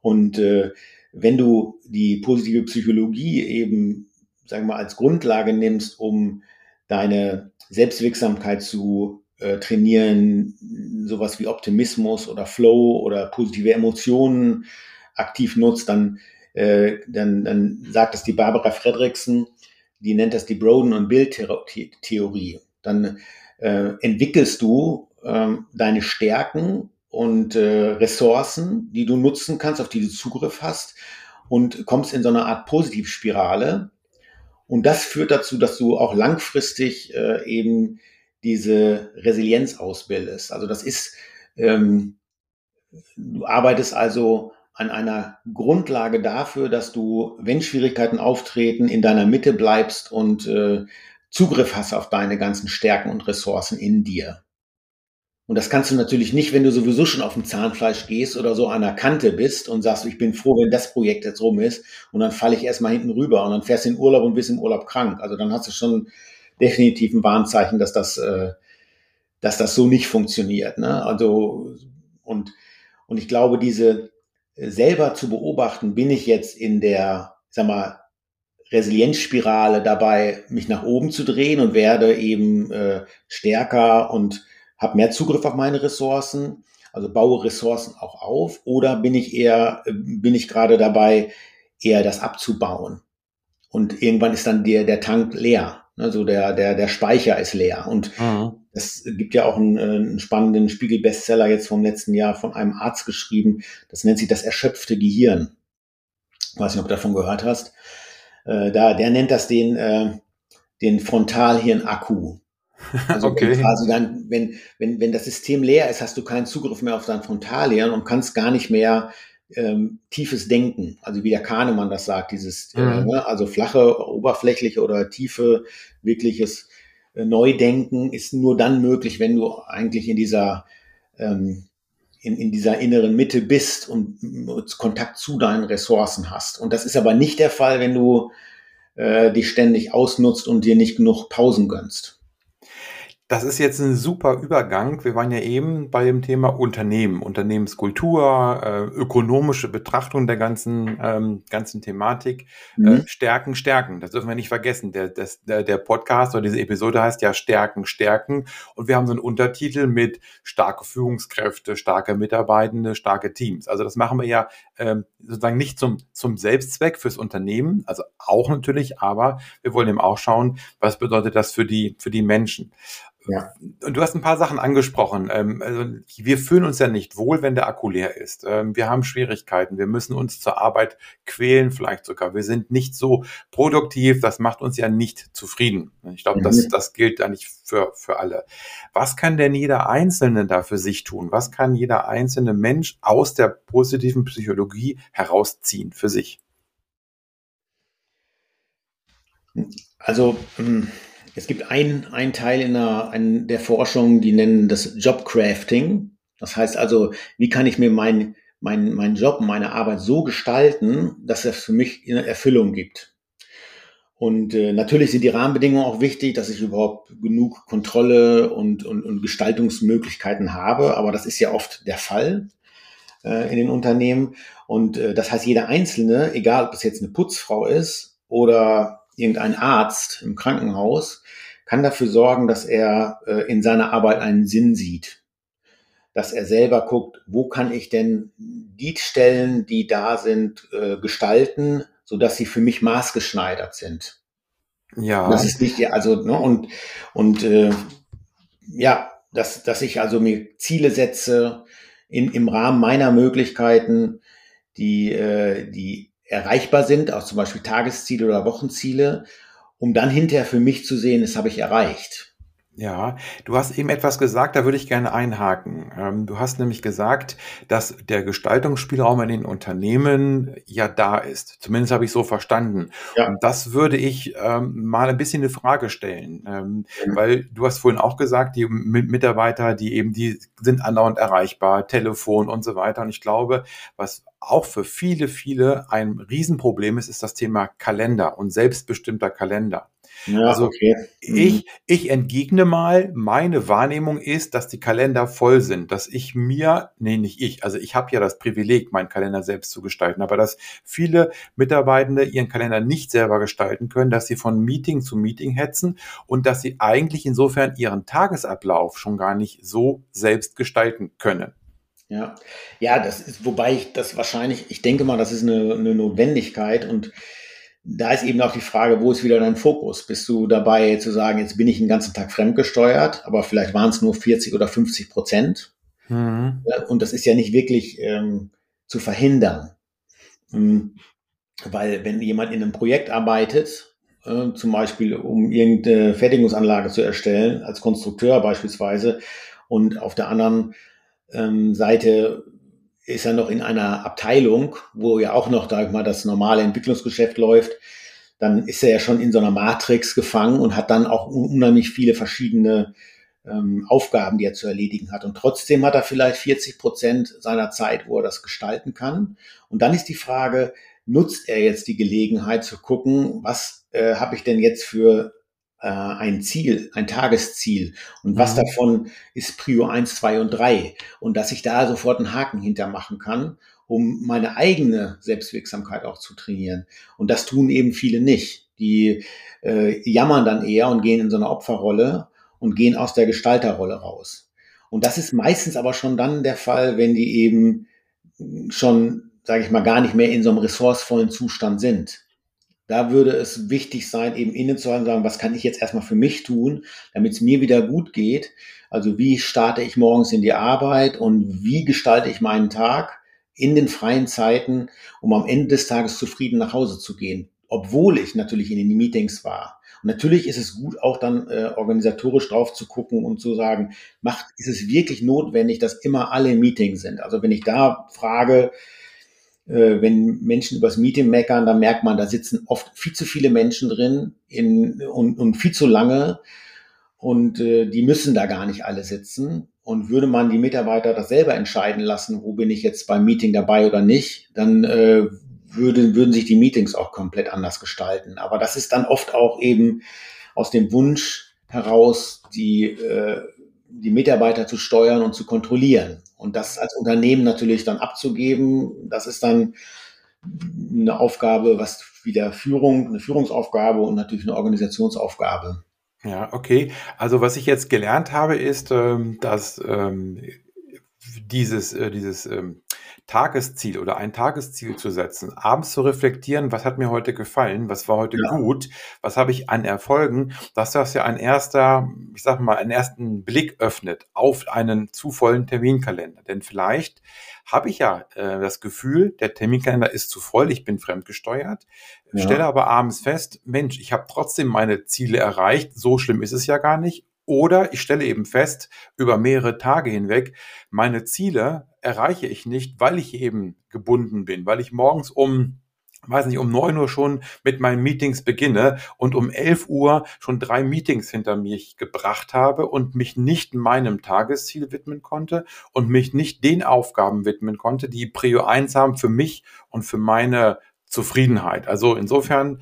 Und äh, wenn du die positive Psychologie eben, sagen wir mal, als Grundlage nimmst, um deine Selbstwirksamkeit zu äh, trainieren, sowas wie Optimismus oder Flow oder positive Emotionen aktiv nutzt, dann, äh, dann, dann sagt es die Barbara Fredrickson, die nennt das die Broden- und Bildtheorie. Dann äh, entwickelst du äh, deine Stärken und äh, Ressourcen, die du nutzen kannst, auf die du Zugriff hast und kommst in so eine Art Positivspirale. Und das führt dazu, dass du auch langfristig äh, eben diese Resilienz ausbildest. Also das ist, ähm, du arbeitest also an einer Grundlage dafür, dass du, wenn Schwierigkeiten auftreten, in deiner Mitte bleibst und äh, Zugriff hast auf deine ganzen Stärken und Ressourcen in dir. Und das kannst du natürlich nicht, wenn du sowieso schon auf dem Zahnfleisch gehst oder so an der Kante bist und sagst, ich bin froh, wenn das Projekt jetzt rum ist und dann falle ich erstmal hinten rüber und dann fährst du in Urlaub und bist im Urlaub krank. Also dann hast du schon definitiv ein Warnzeichen, dass das, äh, dass das so nicht funktioniert. Ne? Also und, und ich glaube, diese äh, selber zu beobachten, bin ich jetzt in der, sag mal, Resilienzspirale dabei, mich nach oben zu drehen und werde eben äh, stärker und habe mehr Zugriff auf meine Ressourcen, also baue Ressourcen auch auf, oder bin ich eher, bin ich gerade dabei, eher das abzubauen? Und irgendwann ist dann der, der Tank leer. Also der, der, der Speicher ist leer. Und mhm. es gibt ja auch einen, einen spannenden Spiegel-Bestseller jetzt vom letzten Jahr von einem Arzt geschrieben. Das nennt sich das erschöpfte Gehirn. Ich weiß nicht, ob du davon gehört hast. Äh, da, der nennt das den, äh, den Frontalhirn-Akku. Also okay. quasi dann, wenn, wenn, wenn das System leer ist, hast du keinen Zugriff mehr auf dein Frontalhirn und kannst gar nicht mehr ähm, tiefes Denken, also wie der Kahnemann das sagt, dieses, äh, mhm. äh, also flache, oberflächliche oder tiefe, wirkliches äh, Neudenken ist nur dann möglich, wenn du eigentlich in dieser ähm, in, in dieser inneren Mitte bist und Kontakt zu deinen Ressourcen hast. Und das ist aber nicht der Fall, wenn du äh, dich ständig ausnutzt und dir nicht genug Pausen gönnst. Das ist jetzt ein super Übergang. Wir waren ja eben bei dem Thema Unternehmen, Unternehmenskultur, äh, ökonomische Betrachtung der ganzen, ähm, ganzen Thematik. Äh, mhm. Äh, Stärken, Stärken. Das dürfen wir nicht vergessen. Der, das, der, der Podcast oder diese Episode heißt ja Stärken, Stärken. Und wir haben so einen Untertitel mit starke Führungskräfte, starke Mitarbeitende, starke Teams. Also das machen wir ja ähm, sozusagen nicht zum, zum Selbstzweck fürs Unternehmen, also auch natürlich, aber wir wollen eben auch schauen, was bedeutet das für die, für die Menschen. Ja. Und du hast ein paar Sachen angesprochen. Ähm, also wir fühlen uns ja nicht wohl, wenn der Akku leer ist. Ähm, wir haben Schwierigkeiten. Wir müssen uns zur Arbeit quälen, vielleicht sogar. Wir sind nicht so produktiv. Das macht uns ja nicht zufrieden. Ich glaube, mhm. das, das gilt eigentlich für, für alle. Was kann denn jeder Einzelne da für sich tun? Was kann jeder einzelne Mensch aus der positiven Psychologie herausziehen für sich? Also, ähm, es gibt einen, einen Teil in der, in der Forschung, die nennen das Jobcrafting. Das heißt also, wie kann ich mir meinen mein, mein Job, meine Arbeit so gestalten, dass es für mich eine Erfüllung gibt. Und äh, natürlich sind die Rahmenbedingungen auch wichtig, dass ich überhaupt genug Kontrolle und, und, und Gestaltungsmöglichkeiten habe. Aber das ist ja oft der Fall äh, in den Unternehmen. Und äh, das heißt, jeder Einzelne, egal ob es jetzt eine Putzfrau ist oder irgendein Arzt im Krankenhaus, kann dafür sorgen, dass er äh, in seiner Arbeit einen Sinn sieht. Dass er selber guckt, wo kann ich denn die Stellen, die da sind, äh, gestalten, so dass sie für mich maßgeschneidert sind. Ja. Das ist nicht, also, ne, und, und äh, ja, dass, dass ich also mir Ziele setze in, im Rahmen meiner Möglichkeiten, die, äh, die erreichbar sind, auch zum Beispiel Tagesziele oder Wochenziele, um dann hinterher für mich zu sehen, das habe ich erreicht. Ja, du hast eben etwas gesagt, da würde ich gerne einhaken. Ähm, du hast nämlich gesagt, dass der Gestaltungsspielraum in den Unternehmen ja da ist. Zumindest habe ich so verstanden. Ja. Und das würde ich ähm, mal ein bisschen eine Frage stellen, ähm, mhm. weil du hast vorhin auch gesagt, die Mitarbeiter, die eben, die sind andauernd erreichbar, Telefon und so weiter. Und ich glaube, was auch für viele, viele ein Riesenproblem ist, ist das Thema Kalender und selbstbestimmter Kalender. Ja, also okay. Mhm. ich, ich entgegne mal, meine Wahrnehmung ist, dass die Kalender voll sind, dass ich mir, nee, nicht ich, also ich habe ja das Privileg, meinen Kalender selbst zu gestalten, aber dass viele Mitarbeitende ihren Kalender nicht selber gestalten können, dass sie von Meeting zu Meeting hetzen und dass sie eigentlich insofern ihren Tagesablauf schon gar nicht so selbst gestalten können. Ja, ja, das ist, wobei ich das wahrscheinlich, ich denke mal, das ist eine, eine Notwendigkeit und da ist eben auch die Frage, wo ist wieder dein Fokus? Bist du dabei zu sagen, jetzt bin ich den ganzen Tag fremdgesteuert, aber vielleicht waren es nur 40 oder 50 Prozent. Mhm. Und das ist ja nicht wirklich ähm, zu verhindern. Mhm. Weil wenn jemand in einem Projekt arbeitet, äh, zum Beispiel um irgendeine Fertigungsanlage zu erstellen, als Konstrukteur beispielsweise, und auf der anderen ähm, Seite ist er noch in einer Abteilung, wo ja auch noch, sag ich mal, das normale Entwicklungsgeschäft läuft, dann ist er ja schon in so einer Matrix gefangen und hat dann auch unheimlich viele verschiedene ähm, Aufgaben, die er zu erledigen hat. Und trotzdem hat er vielleicht 40 Prozent seiner Zeit, wo er das gestalten kann. Und dann ist die Frage, nutzt er jetzt die Gelegenheit zu gucken, was äh, habe ich denn jetzt für äh, ein Ziel, ein Tagesziel und was mhm. davon ist Prio 1, 2 und 3 und dass ich da sofort einen Haken hintermachen kann, um meine eigene Selbstwirksamkeit auch zu trainieren. Und das tun eben viele nicht. Die äh, jammern dann eher und gehen in so eine Opferrolle und gehen aus der Gestalterrolle raus. Und das ist meistens aber schon dann der Fall, wenn die eben schon, sage ich mal, gar nicht mehr in so einem ressourcevollen Zustand sind. Da würde es wichtig sein, eben innezuhalten und sagen, was kann ich jetzt erstmal für mich tun, damit es mir wieder gut geht. Also wie starte ich morgens in die Arbeit und wie gestalte ich meinen Tag in den freien Zeiten, um am Ende des Tages zufrieden nach Hause zu gehen, obwohl ich natürlich in den Meetings war. Und natürlich ist es gut, auch dann äh, organisatorisch drauf zu gucken und zu sagen, macht, ist es wirklich notwendig, dass immer alle im Meeting sind? Also wenn ich da frage, wenn Menschen übers Meeting meckern, dann merkt man, da sitzen oft viel zu viele Menschen drin in, und, und viel zu lange und äh, die müssen da gar nicht alle sitzen. Und würde man die Mitarbeiter das selber entscheiden lassen, wo bin ich jetzt beim Meeting dabei oder nicht, dann äh, würde, würden sich die Meetings auch komplett anders gestalten. Aber das ist dann oft auch eben aus dem Wunsch heraus, die, äh, die Mitarbeiter zu steuern und zu kontrollieren. Und das als Unternehmen natürlich dann abzugeben, das ist dann eine Aufgabe, was wieder Führung, eine Führungsaufgabe und natürlich eine Organisationsaufgabe. Ja, okay. Also was ich jetzt gelernt habe, ist, ähm, dass ähm, dieses, äh, dieses ähm, Tagesziel oder ein Tagesziel zu setzen, abends zu reflektieren, was hat mir heute gefallen, was war heute ja. gut, was habe ich an Erfolgen, dass das ja ein erster, ich sag mal, einen ersten Blick öffnet auf einen zu vollen Terminkalender. Denn vielleicht habe ich ja äh, das Gefühl, der Terminkalender ist zu voll, ich bin fremdgesteuert, ja. stelle aber abends fest, Mensch, ich habe trotzdem meine Ziele erreicht, so schlimm ist es ja gar nicht oder ich stelle eben fest, über mehrere Tage hinweg, meine Ziele erreiche ich nicht, weil ich eben gebunden bin, weil ich morgens um weiß nicht, um neun Uhr schon mit meinen Meetings beginne und um elf Uhr schon drei Meetings hinter mich gebracht habe und mich nicht meinem Tagesziel widmen konnte und mich nicht den Aufgaben widmen konnte, die Prio 1 haben für mich und für meine Zufriedenheit. Also insofern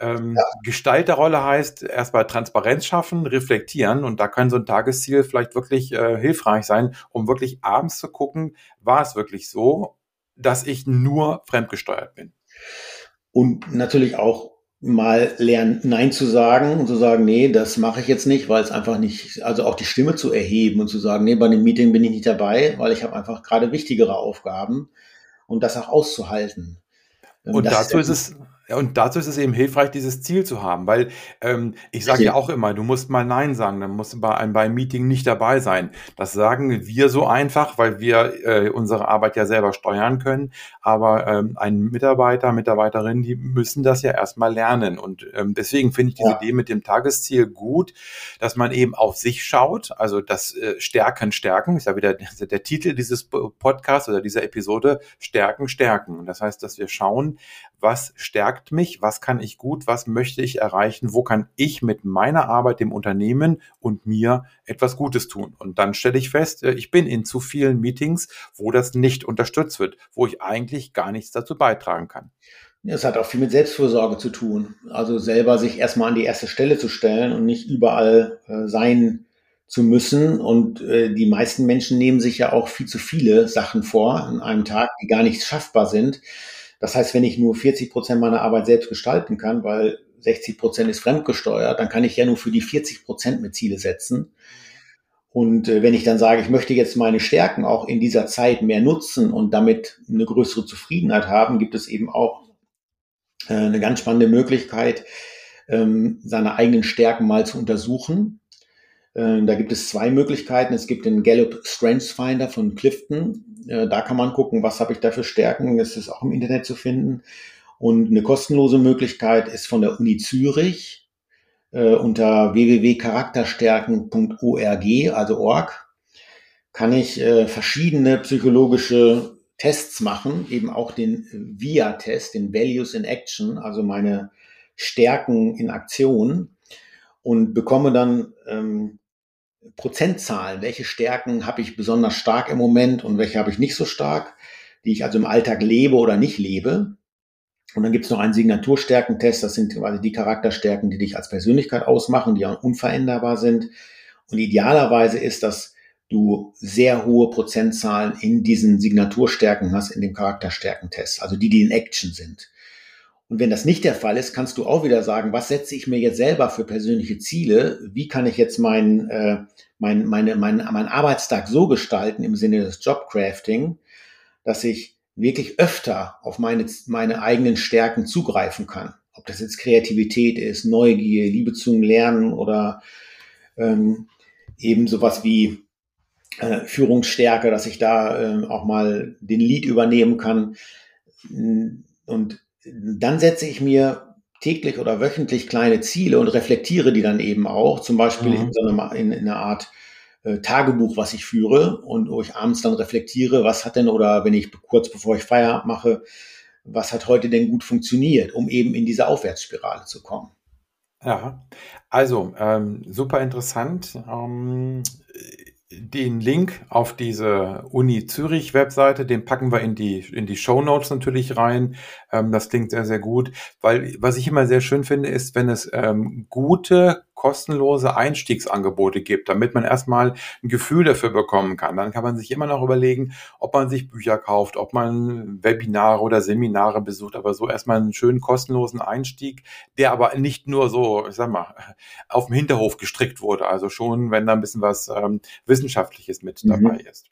ähm, ja. Gestalterrolle heißt erstmal Transparenz schaffen, reflektieren und da kann so ein Tagesziel vielleicht wirklich äh, hilfreich sein, um wirklich abends zu gucken, war es wirklich so, dass ich nur fremdgesteuert bin. Und natürlich auch mal lernen, Nein zu sagen und zu sagen, nee, das mache ich jetzt nicht, weil es einfach nicht, also auch die Stimme zu erheben und zu sagen, nee, bei dem Meeting bin ich nicht dabei, weil ich habe einfach gerade wichtigere Aufgaben und das auch auszuhalten. Und das dazu ist, ist es und dazu ist es eben hilfreich, dieses Ziel zu haben, weil ähm, ich sage ja auch immer, du musst mal Nein sagen, dann musst du bei einem beim Meeting nicht dabei sein. Das sagen wir so einfach, weil wir äh, unsere Arbeit ja selber steuern können. Aber ähm, ein Mitarbeiter, Mitarbeiterin, die müssen das ja erstmal lernen. Und ähm, deswegen finde ich diese ja. Idee mit dem Tagesziel gut, dass man eben auf sich schaut, also das äh, Stärken, Stärken, ist ja wieder der, der Titel dieses Podcasts oder dieser Episode, Stärken, Stärken. Und das heißt, dass wir schauen, was stärkt mich, was kann ich gut, was möchte ich erreichen, wo kann ich mit meiner Arbeit, dem Unternehmen und mir etwas Gutes tun. Und dann stelle ich fest, äh, ich bin in zu vielen Meetings, wo das nicht unterstützt wird, wo ich eigentlich gar nichts dazu beitragen kann. Es hat auch viel mit Selbstfürsorge zu tun. Also selber sich erstmal an die erste Stelle zu stellen und nicht überall äh, sein zu müssen. Und äh, die meisten Menschen nehmen sich ja auch viel zu viele Sachen vor an einem Tag, die gar nicht schaffbar sind. Das heißt, wenn ich nur 40 Prozent meiner Arbeit selbst gestalten kann, weil 60 Prozent ist fremdgesteuert, dann kann ich ja nur für die 40 Prozent mit Ziele setzen. Und äh, wenn ich dann sage, ich möchte jetzt meine Stärken auch in dieser Zeit mehr nutzen und damit eine größere Zufriedenheit haben, gibt es eben auch äh, eine ganz spannende Möglichkeit, ähm, seine eigenen Stärken mal zu untersuchen. Äh, da gibt es zwei Möglichkeiten. Es gibt den Gallup Strengths Finder von Clifton. Äh, da kann man gucken, was habe ich da für Stärken. Das ist auch im Internet zu finden. Und eine kostenlose Möglichkeit ist von der Uni Zürich äh, unter www.charakterstärken.org, also org, kann ich verschiedene psychologische Tests machen, eben auch den VIA-Test, den Values in Action, also meine Stärken in Aktion und bekomme dann ähm, Prozentzahlen. Welche Stärken habe ich besonders stark im Moment und welche habe ich nicht so stark, die ich also im Alltag lebe oder nicht lebe. Und dann gibt es noch einen Signaturstärkentest. Das sind quasi die Charakterstärken, die dich als Persönlichkeit ausmachen, die auch unveränderbar sind. Und idealerweise ist, dass du sehr hohe Prozentzahlen in diesen Signaturstärken hast, in dem Charakterstärkentest, also die, die in Action sind. Und wenn das nicht der Fall ist, kannst du auch wieder sagen, was setze ich mir jetzt selber für persönliche Ziele? Wie kann ich jetzt mein, äh, mein, meine, mein, mein Arbeitstag so gestalten im Sinne des Jobcrafting, dass ich wirklich öfter auf meine, meine eigenen Stärken zugreifen kann? Ob das jetzt Kreativität ist, Neugier, Liebe zum Lernen oder ähm, eben sowas wie äh, Führungsstärke, dass ich da äh, auch mal den Lead übernehmen kann. Und dann setze ich mir täglich oder wöchentlich kleine Ziele und reflektiere die dann eben auch, zum Beispiel mhm. in, so einer, in, in einer Art äh, Tagebuch, was ich führe und wo ich abends dann reflektiere, was hat denn oder wenn ich kurz bevor ich Feierabend mache, was hat heute denn gut funktioniert, um eben in diese Aufwärtsspirale zu kommen. Ja, also ähm, super interessant. Ähm, den Link auf diese Uni Zürich Webseite, den packen wir in die, in die Show Notes natürlich rein. Ähm, das klingt sehr, sehr gut, weil was ich immer sehr schön finde, ist, wenn es ähm, gute kostenlose Einstiegsangebote gibt, damit man erstmal ein Gefühl dafür bekommen kann. Dann kann man sich immer noch überlegen, ob man sich Bücher kauft, ob man Webinare oder Seminare besucht, aber so erstmal einen schönen kostenlosen Einstieg, der aber nicht nur so, ich sag mal, auf dem Hinterhof gestrickt wurde, also schon, wenn da ein bisschen was ähm, Wissenschaftliches mit mhm. dabei ist.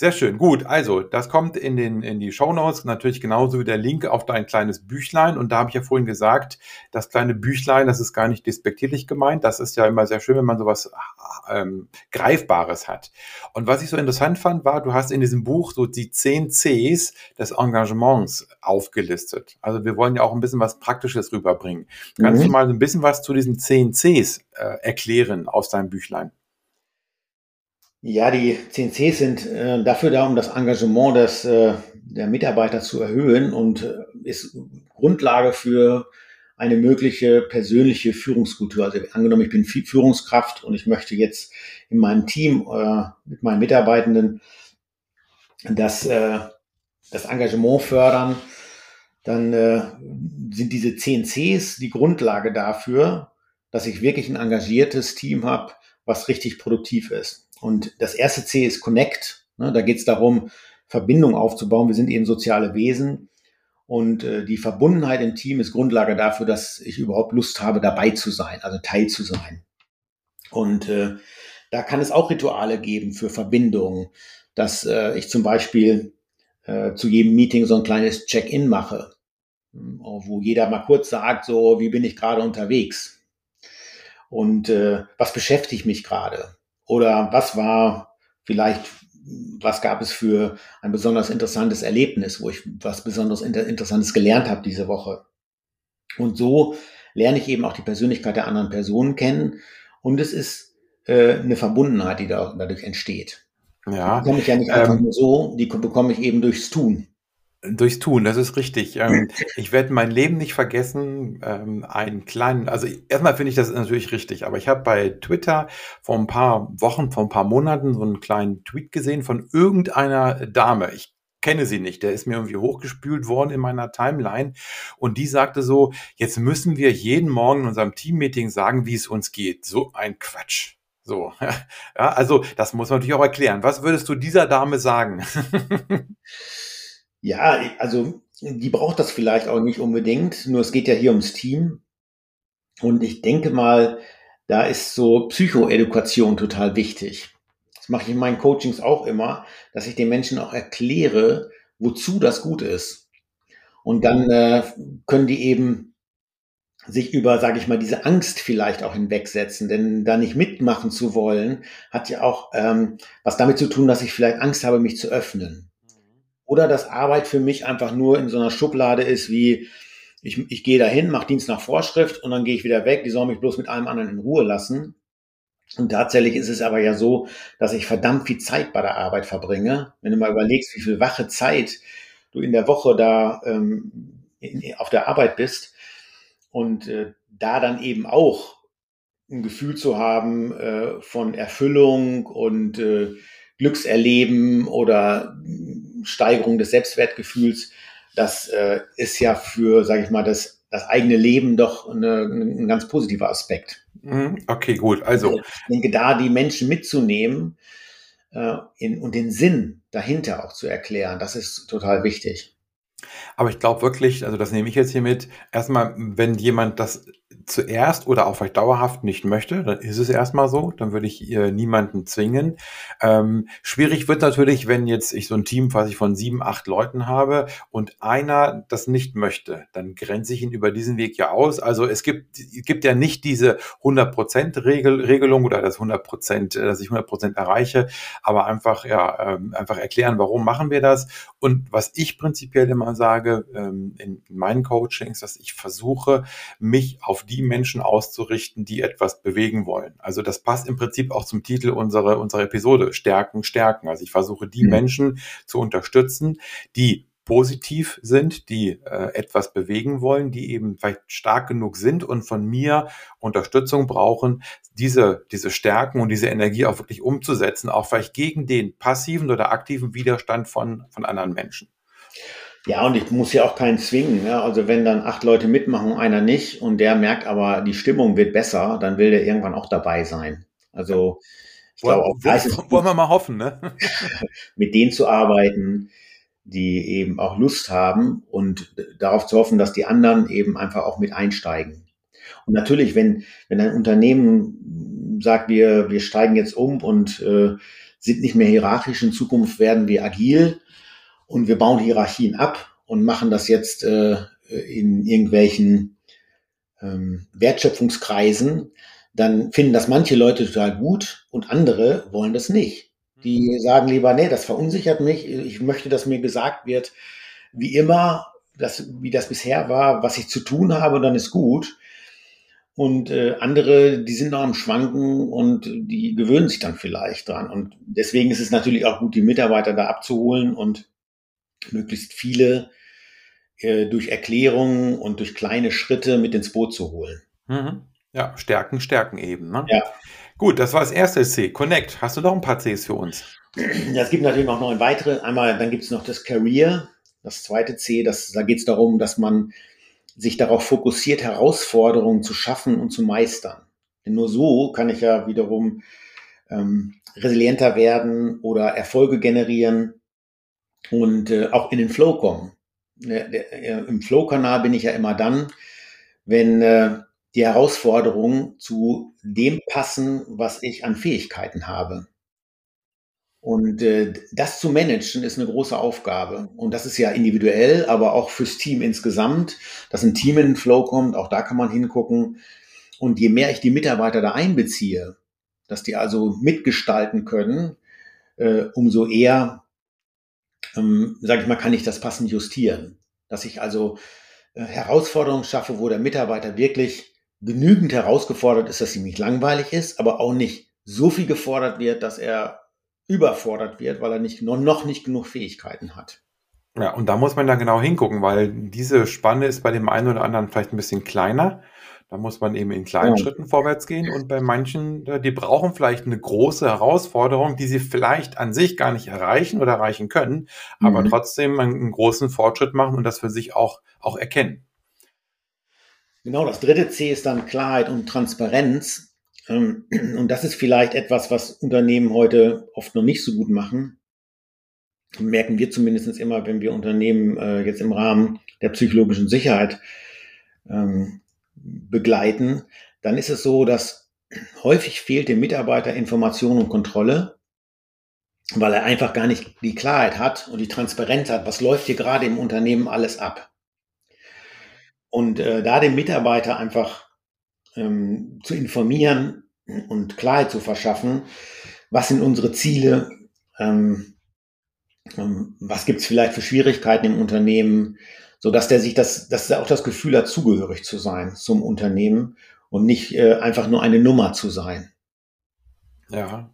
Sehr schön. Gut, also das kommt in, den, in die Show Notes, natürlich genauso wie der Link auf dein kleines Büchlein. Und da habe ich ja vorhin gesagt, das kleine Büchlein, das ist gar nicht despektierlich gemeint. Das ist ja immer sehr schön, wenn man sowas ähm, Greifbares hat. Und was ich so interessant fand, war, du hast in diesem Buch so die zehn Cs des Engagements aufgelistet. Also wir wollen ja auch ein bisschen was Praktisches rüberbringen. Kannst mhm. du mal ein bisschen was zu diesen zehn Cs äh, erklären aus deinem Büchlein? Ja, die CNCs sind äh, dafür da, um das Engagement des, äh, der Mitarbeiter zu erhöhen und äh, ist Grundlage für eine mögliche persönliche Führungskultur. Also angenommen, ich bin Führungskraft und ich möchte jetzt in meinem Team äh, mit meinen Mitarbeitenden das, äh, das Engagement fördern, dann äh, sind diese CNCs die Grundlage dafür, dass ich wirklich ein engagiertes Team habe, was richtig produktiv ist. Und das erste C ist Connect. Ne, da geht es darum, Verbindung aufzubauen. Wir sind eben soziale Wesen. Und äh, die Verbundenheit im Team ist Grundlage dafür, dass ich überhaupt Lust habe, dabei zu sein, also Teil zu sein. Und äh, da kann es auch Rituale geben für Verbindung, dass äh, ich zum Beispiel äh, zu jedem Meeting so ein kleines Check-in mache, wo jeder mal kurz sagt, so, wie bin ich gerade unterwegs? Und äh, was beschäftigt mich gerade? Oder was war vielleicht, was gab es für ein besonders interessantes Erlebnis, wo ich was besonders inter Interessantes gelernt habe diese Woche? Und so lerne ich eben auch die Persönlichkeit der anderen Personen kennen. Und es ist äh, eine Verbundenheit, die da, dadurch entsteht. Ja. Die bekomme ich ja nicht einfach ähm, nur so, die bekomme ich eben durchs Tun. Durchs Tun, das ist richtig. Ähm, ich werde mein Leben nicht vergessen, ähm, einen kleinen, also erstmal finde ich das natürlich richtig, aber ich habe bei Twitter vor ein paar Wochen, vor ein paar Monaten so einen kleinen Tweet gesehen von irgendeiner Dame. Ich kenne sie nicht, der ist mir irgendwie hochgespült worden in meiner Timeline und die sagte so, jetzt müssen wir jeden Morgen in unserem Teammeeting sagen, wie es uns geht. So ein Quatsch. So, ja, also das muss man natürlich auch erklären. Was würdest du dieser Dame sagen? Ja, also die braucht das vielleicht auch nicht unbedingt, nur es geht ja hier ums Team. Und ich denke mal, da ist so Psychoedukation total wichtig. Das mache ich in meinen Coachings auch immer, dass ich den Menschen auch erkläre, wozu das gut ist. Und dann äh, können die eben sich über, sage ich mal, diese Angst vielleicht auch hinwegsetzen. Denn da nicht mitmachen zu wollen, hat ja auch ähm, was damit zu tun, dass ich vielleicht Angst habe, mich zu öffnen oder dass Arbeit für mich einfach nur in so einer Schublade ist wie, ich, ich gehe dahin, mache Dienst nach Vorschrift und dann gehe ich wieder weg, die sollen mich bloß mit allem anderen in Ruhe lassen. Und tatsächlich ist es aber ja so, dass ich verdammt viel Zeit bei der Arbeit verbringe. Wenn du mal überlegst, wie viel wache Zeit du in der Woche da ähm, in, auf der Arbeit bist, und äh, da dann eben auch ein Gefühl zu haben äh, von Erfüllung und äh, Glückserleben oder Steigerung des Selbstwertgefühls, das äh, ist ja für, sage ich mal, das, das eigene Leben doch eine, ein ganz positiver Aspekt. Mhm. Okay, gut. Also ich denke, da die Menschen mitzunehmen äh, in, und den Sinn dahinter auch zu erklären, das ist total wichtig. Aber ich glaube wirklich, also das nehme ich jetzt hier mit, erstmal, wenn jemand das zuerst oder auch vielleicht dauerhaft nicht möchte, dann ist es erstmal so, dann würde ich äh, niemanden zwingen. Ähm, schwierig wird natürlich, wenn jetzt ich so ein Team quasi von sieben, acht Leuten habe und einer das nicht möchte, dann grenze ich ihn über diesen Weg ja aus. Also es gibt, gibt ja nicht diese 100% Regel, Regelung oder das 100%, äh, dass ich 100% erreiche, aber einfach, ja, ähm, einfach erklären, warum machen wir das. Und was ich prinzipiell immer sage ähm, in meinen Coachings, dass ich versuche, mich auf die Menschen auszurichten, die etwas bewegen wollen. Also das passt im Prinzip auch zum Titel unserer, unserer Episode, Stärken, Stärken. Also ich versuche die mhm. Menschen zu unterstützen, die positiv sind, die äh, etwas bewegen wollen, die eben vielleicht stark genug sind und von mir Unterstützung brauchen, diese, diese Stärken und diese Energie auch wirklich umzusetzen, auch vielleicht gegen den passiven oder aktiven Widerstand von, von anderen Menschen. Ja, und ich muss ja auch keinen zwingen. Ja? Also wenn dann acht Leute mitmachen, einer nicht und der merkt aber, die Stimmung wird besser, dann will der irgendwann auch dabei sein. Also ich glaube auch, wollen, wollen wir mal hoffen, ne? mit denen zu arbeiten, die eben auch Lust haben und darauf zu hoffen, dass die anderen eben einfach auch mit einsteigen. Und natürlich, wenn, wenn ein Unternehmen sagt, wir, wir steigen jetzt um und äh, sind nicht mehr hierarchisch, in Zukunft werden wir agil, und wir bauen Hierarchien ab und machen das jetzt äh, in irgendwelchen ähm, Wertschöpfungskreisen, dann finden das manche Leute total gut und andere wollen das nicht. Die sagen lieber, nee, das verunsichert mich, ich möchte, dass mir gesagt wird, wie immer, das, wie das bisher war, was ich zu tun habe, dann ist gut. Und äh, andere, die sind noch am Schwanken und die gewöhnen sich dann vielleicht dran. Und deswegen ist es natürlich auch gut, die Mitarbeiter da abzuholen und möglichst viele äh, durch Erklärungen und durch kleine Schritte mit ins Boot zu holen. Mhm. Ja, Stärken, Stärken eben. Ne? Ja. Gut, das war das erste C. Connect. Hast du noch ein paar Cs für uns? Ja, es gibt natürlich noch neun weitere. Einmal, dann gibt es noch das Career, das zweite C. Das, da geht es darum, dass man sich darauf fokussiert, Herausforderungen zu schaffen und zu meistern. Denn nur so kann ich ja wiederum ähm, resilienter werden oder Erfolge generieren und äh, auch in den Flow kommen. Der, der, äh, Im Flow-Kanal bin ich ja immer dann, wenn äh, die Herausforderungen zu dem passen, was ich an Fähigkeiten habe. Und äh, das zu managen ist eine große Aufgabe. Und das ist ja individuell, aber auch fürs Team insgesamt, dass ein Team in den Flow kommt, auch da kann man hingucken. Und je mehr ich die Mitarbeiter da einbeziehe, dass die also mitgestalten können, äh, umso eher ähm, sage ich mal, kann ich das passend justieren. Dass ich also äh, Herausforderungen schaffe, wo der Mitarbeiter wirklich genügend herausgefordert ist, dass ihm nicht langweilig ist, aber auch nicht so viel gefordert wird, dass er überfordert wird, weil er nicht, noch nicht genug Fähigkeiten hat. Ja, und da muss man dann genau hingucken, weil diese Spanne ist bei dem einen oder anderen vielleicht ein bisschen kleiner. Da muss man eben in kleinen ja. Schritten vorwärts gehen und bei manchen, äh, die brauchen vielleicht eine große Herausforderung, die sie vielleicht an sich gar nicht erreichen oder erreichen können, mhm. aber trotzdem einen großen Fortschritt machen und das für sich auch, auch erkennen. Genau, das dritte C ist dann Klarheit und Transparenz. Ähm, und das ist vielleicht etwas, was Unternehmen heute oft noch nicht so gut machen. Merken wir zumindest immer, wenn wir Unternehmen äh, jetzt im Rahmen der psychologischen Sicherheit ähm, begleiten, dann ist es so, dass häufig fehlt dem Mitarbeiter Information und Kontrolle, weil er einfach gar nicht die Klarheit hat und die Transparenz hat, was läuft hier gerade im Unternehmen alles ab. Und äh, da dem Mitarbeiter einfach ähm, zu informieren und Klarheit zu verschaffen, was sind unsere Ziele, ähm, ähm, was gibt es vielleicht für Schwierigkeiten im Unternehmen, so dass der sich das, dass er auch das Gefühl hat, zugehörig zu sein zum Unternehmen und nicht äh, einfach nur eine Nummer zu sein. Ja.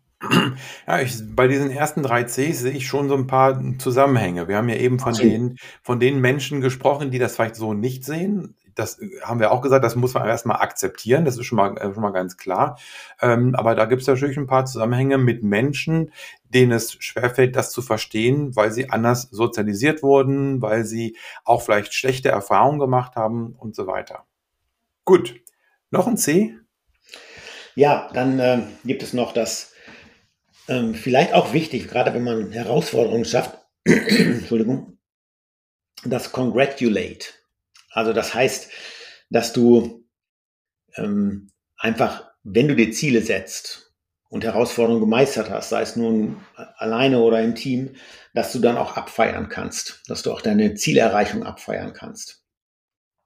Ja, ich, bei diesen ersten drei Cs sehe ich schon so ein paar Zusammenhänge. Wir haben ja eben von, okay. den, von den Menschen gesprochen, die das vielleicht so nicht sehen das haben wir auch gesagt, das muss man erstmal akzeptieren, das ist schon mal, äh, schon mal ganz klar. Ähm, aber da gibt es natürlich ein paar Zusammenhänge mit Menschen, denen es schwerfällt, das zu verstehen, weil sie anders sozialisiert wurden, weil sie auch vielleicht schlechte Erfahrungen gemacht haben und so weiter. Gut, noch ein C? Ja, dann äh, gibt es noch das, ähm, vielleicht auch wichtig, gerade wenn man Herausforderungen schafft, Entschuldigung, das Congratulate. Also das heißt, dass du ähm, einfach, wenn du dir Ziele setzt und Herausforderungen gemeistert hast, sei es nun alleine oder im Team, dass du dann auch abfeiern kannst, dass du auch deine Zielerreichung abfeiern kannst.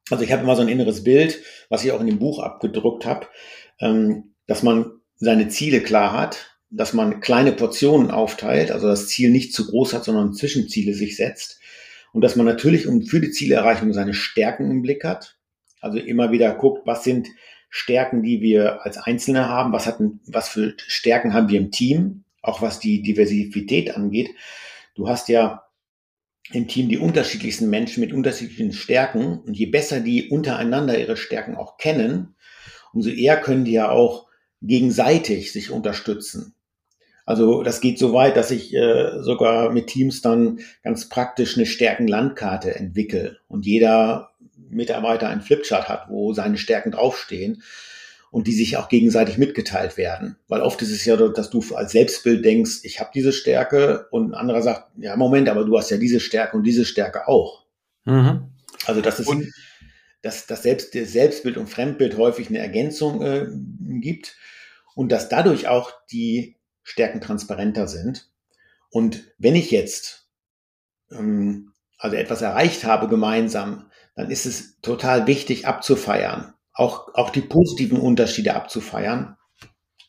Also ich habe immer so ein inneres Bild, was ich auch in dem Buch abgedruckt habe, ähm, dass man seine Ziele klar hat, dass man kleine Portionen aufteilt, also das Ziel nicht zu groß hat, sondern Zwischenziele sich setzt und dass man natürlich um für die Zielerreichung seine Stärken im Blick hat. Also immer wieder guckt, was sind Stärken, die wir als Einzelne haben, was hatten, was für Stärken haben wir im Team, auch was die Diversität angeht. Du hast ja im Team die unterschiedlichsten Menschen mit unterschiedlichen Stärken und je besser die untereinander ihre Stärken auch kennen, umso eher können die ja auch gegenseitig sich unterstützen. Also das geht so weit, dass ich äh, sogar mit Teams dann ganz praktisch eine Stärkenlandkarte entwickle und jeder Mitarbeiter einen Flipchart hat, wo seine Stärken draufstehen und die sich auch gegenseitig mitgeteilt werden. Weil oft ist es ja, dass du als Selbstbild denkst, ich habe diese Stärke und ein anderer sagt, ja Moment, aber du hast ja diese Stärke und diese Stärke auch. Mhm. Also das ist, und dass das Selbst, Selbstbild und Fremdbild häufig eine Ergänzung äh, gibt und dass dadurch auch die Stärken transparenter sind. Und wenn ich jetzt ähm, also etwas erreicht habe gemeinsam, dann ist es total wichtig abzufeiern, auch, auch die positiven Unterschiede abzufeiern.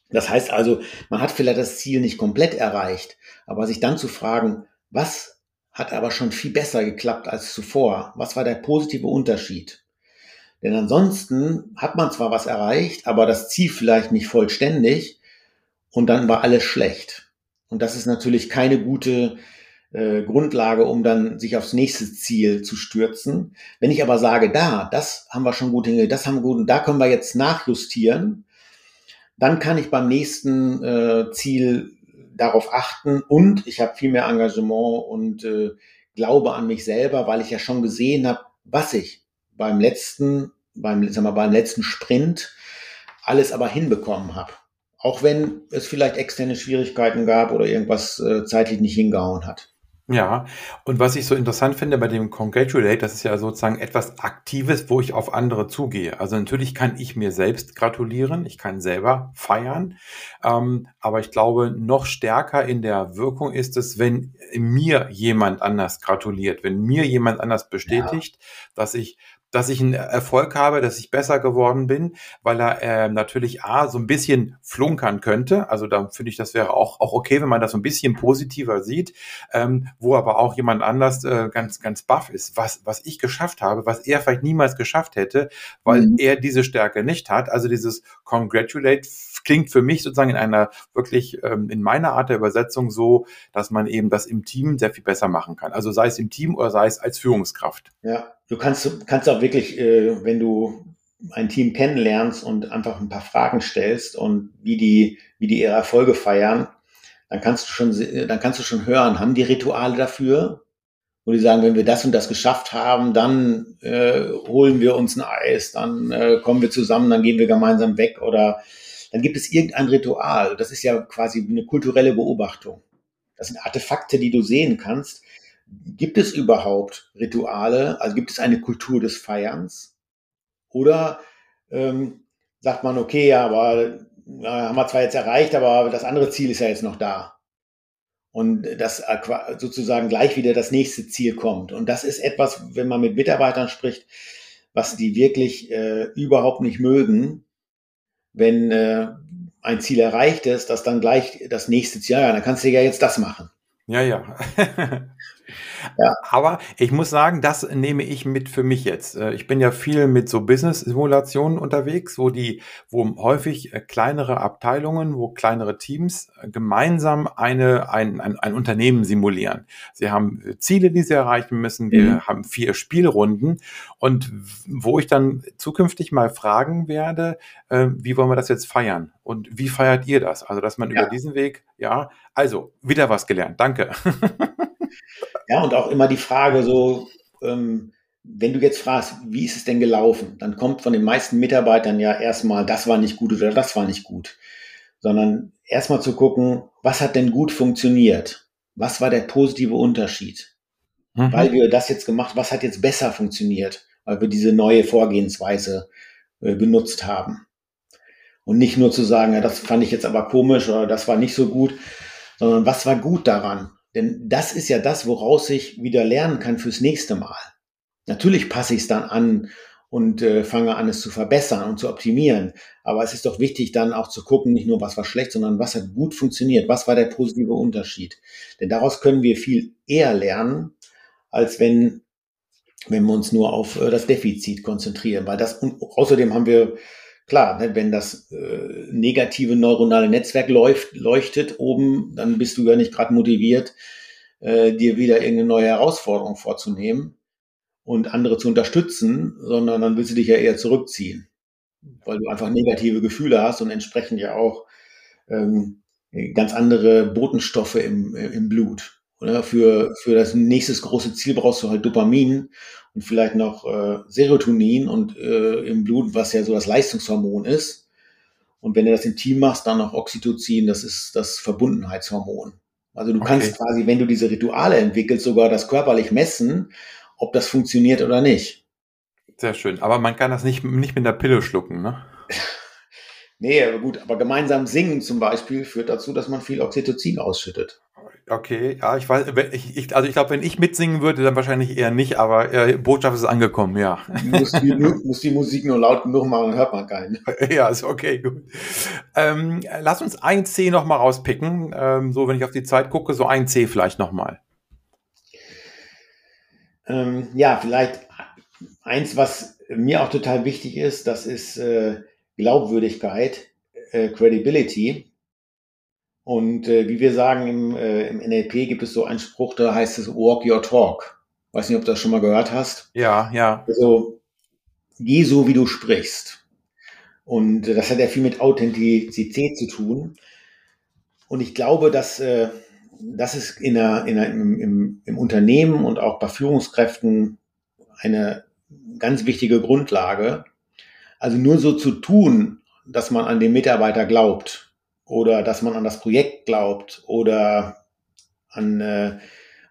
Das heißt also, man hat vielleicht das Ziel nicht komplett erreicht, aber sich dann zu fragen, was hat aber schon viel besser geklappt als zuvor? Was war der positive Unterschied? Denn ansonsten hat man zwar was erreicht, aber das Ziel vielleicht nicht vollständig und dann war alles schlecht. Und das ist natürlich keine gute äh, Grundlage, um dann sich aufs nächste Ziel zu stürzen. Wenn ich aber sage, da, das haben wir schon gut hingekriegt, das haben wir gut und da können wir jetzt nachjustieren, dann kann ich beim nächsten äh, Ziel darauf achten und ich habe viel mehr Engagement und äh, glaube an mich selber, weil ich ja schon gesehen habe, was ich beim letzten, beim, sag mal, beim letzten Sprint alles aber hinbekommen habe. Auch wenn es vielleicht externe Schwierigkeiten gab oder irgendwas äh, zeitlich nicht hingehauen hat. Ja, und was ich so interessant finde bei dem Congratulate, das ist ja sozusagen etwas Aktives, wo ich auf andere zugehe. Also natürlich kann ich mir selbst gratulieren, ich kann selber feiern, ähm, aber ich glaube, noch stärker in der Wirkung ist es, wenn mir jemand anders gratuliert, wenn mir jemand anders bestätigt, ja. dass ich dass ich einen Erfolg habe, dass ich besser geworden bin, weil er äh, natürlich A, so ein bisschen flunkern könnte. Also da finde ich, das wäre auch, auch okay, wenn man das so ein bisschen positiver sieht, ähm, wo aber auch jemand anders äh, ganz, ganz baff ist, was, was ich geschafft habe, was er vielleicht niemals geschafft hätte, weil mhm. er diese Stärke nicht hat. Also dieses Congratulate klingt für mich sozusagen in einer wirklich, ähm, in meiner Art der Übersetzung so, dass man eben das im Team sehr viel besser machen kann. Also sei es im Team oder sei es als Führungskraft. Ja, du kannst, kannst auch wirklich, äh, wenn du ein Team kennenlernst und einfach ein paar Fragen stellst und wie die, wie die ihre Erfolge feiern, dann kannst du schon, dann kannst du schon hören, haben die Rituale dafür? Wo die sagen, wenn wir das und das geschafft haben, dann äh, holen wir uns ein Eis, dann äh, kommen wir zusammen, dann gehen wir gemeinsam weg oder dann gibt es irgendein Ritual. Das ist ja quasi eine kulturelle Beobachtung. Das sind Artefakte, die du sehen kannst, Gibt es überhaupt Rituale? Also gibt es eine Kultur des Feierns? Oder ähm, sagt man, okay, ja, aber äh, haben wir zwar jetzt erreicht, aber das andere Ziel ist ja jetzt noch da. Und das sozusagen gleich wieder das nächste Ziel kommt. Und das ist etwas, wenn man mit Mitarbeitern spricht, was die wirklich äh, überhaupt nicht mögen, wenn äh, ein Ziel erreicht ist, dass dann gleich das nächste Ziel, ja, dann kannst du ja jetzt das machen. Ja, ja. Ja. Aber ich muss sagen, das nehme ich mit für mich jetzt. Äh, ich bin ja viel mit so Business-Simulationen unterwegs, wo die, wo häufig äh, kleinere Abteilungen, wo kleinere Teams äh, gemeinsam eine, ein, ein, ein Unternehmen simulieren. Sie haben Ziele, die sie erreichen müssen. Wir mhm. haben vier Spielrunden und wo ich dann zukünftig mal fragen werde, wie wollen wir das jetzt feiern? Und wie feiert ihr das? Also, dass man ja. über diesen Weg, ja, also wieder was gelernt. Danke. Ja, und auch immer die Frage so, ähm, wenn du jetzt fragst, wie ist es denn gelaufen, dann kommt von den meisten Mitarbeitern ja erstmal, das war nicht gut oder das war nicht gut, sondern erstmal zu gucken, was hat denn gut funktioniert? Was war der positive Unterschied? Mhm. Weil wir das jetzt gemacht, was hat jetzt besser funktioniert, weil wir diese neue Vorgehensweise äh, benutzt haben? Und nicht nur zu sagen, ja, das fand ich jetzt aber komisch oder das war nicht so gut, sondern was war gut daran? Denn das ist ja das, woraus ich wieder lernen kann fürs nächste Mal. Natürlich passe ich es dann an und äh, fange an, es zu verbessern und zu optimieren. Aber es ist doch wichtig, dann auch zu gucken, nicht nur was war schlecht, sondern was hat gut funktioniert, was war der positive Unterschied. Denn daraus können wir viel eher lernen, als wenn, wenn wir uns nur auf äh, das Defizit konzentrieren. Weil das, und außerdem haben wir klar, ne, wenn das äh, negative neuronale Netzwerk läuft, leuchtet oben, dann bist du ja nicht gerade motiviert, äh, dir wieder irgendeine neue Herausforderung vorzunehmen und andere zu unterstützen, sondern dann willst du dich ja eher zurückziehen, weil du einfach negative Gefühle hast und entsprechend ja auch ähm, ganz andere Botenstoffe im, im Blut. Oder? Für, für das nächstes große Ziel brauchst du halt Dopamin und vielleicht noch äh, Serotonin und äh, im Blut, was ja so das Leistungshormon ist. Und wenn du das im Team machst, dann noch Oxytocin, das ist das Verbundenheitshormon. Also du okay. kannst quasi, wenn du diese Rituale entwickelst, sogar das körperlich messen, ob das funktioniert oder nicht. Sehr schön. Aber man kann das nicht, nicht mit der Pille schlucken, ne? nee, aber gut, aber gemeinsam singen zum Beispiel führt dazu, dass man viel Oxytocin ausschüttet. Okay, ja, ich weiß, ich, ich, also ich glaube, wenn ich mitsingen würde, dann wahrscheinlich eher nicht, aber äh, Botschaft ist angekommen, ja. Muss die, muss die Musik nur laut genug machen, dann hört man keinen. Ja, ist okay, gut. Ähm, lass uns ein C nochmal rauspicken. Ähm, so, wenn ich auf die Zeit gucke, so ein C vielleicht nochmal. Ähm, ja, vielleicht eins, was mir auch total wichtig ist, das ist äh, Glaubwürdigkeit, äh, Credibility. Und äh, wie wir sagen im, äh, im NLP gibt es so einen Spruch, da heißt es Walk Your Talk. Weiß nicht, ob du das schon mal gehört hast. Ja, ja. Also geh so, wie du sprichst. Und äh, das hat ja viel mit Authentizität zu tun. Und ich glaube, dass äh, das ist in der, in der, im, im, im Unternehmen und auch bei Führungskräften eine ganz wichtige Grundlage. Also nur so zu tun, dass man an den Mitarbeiter glaubt oder dass man an das Projekt glaubt oder an, äh,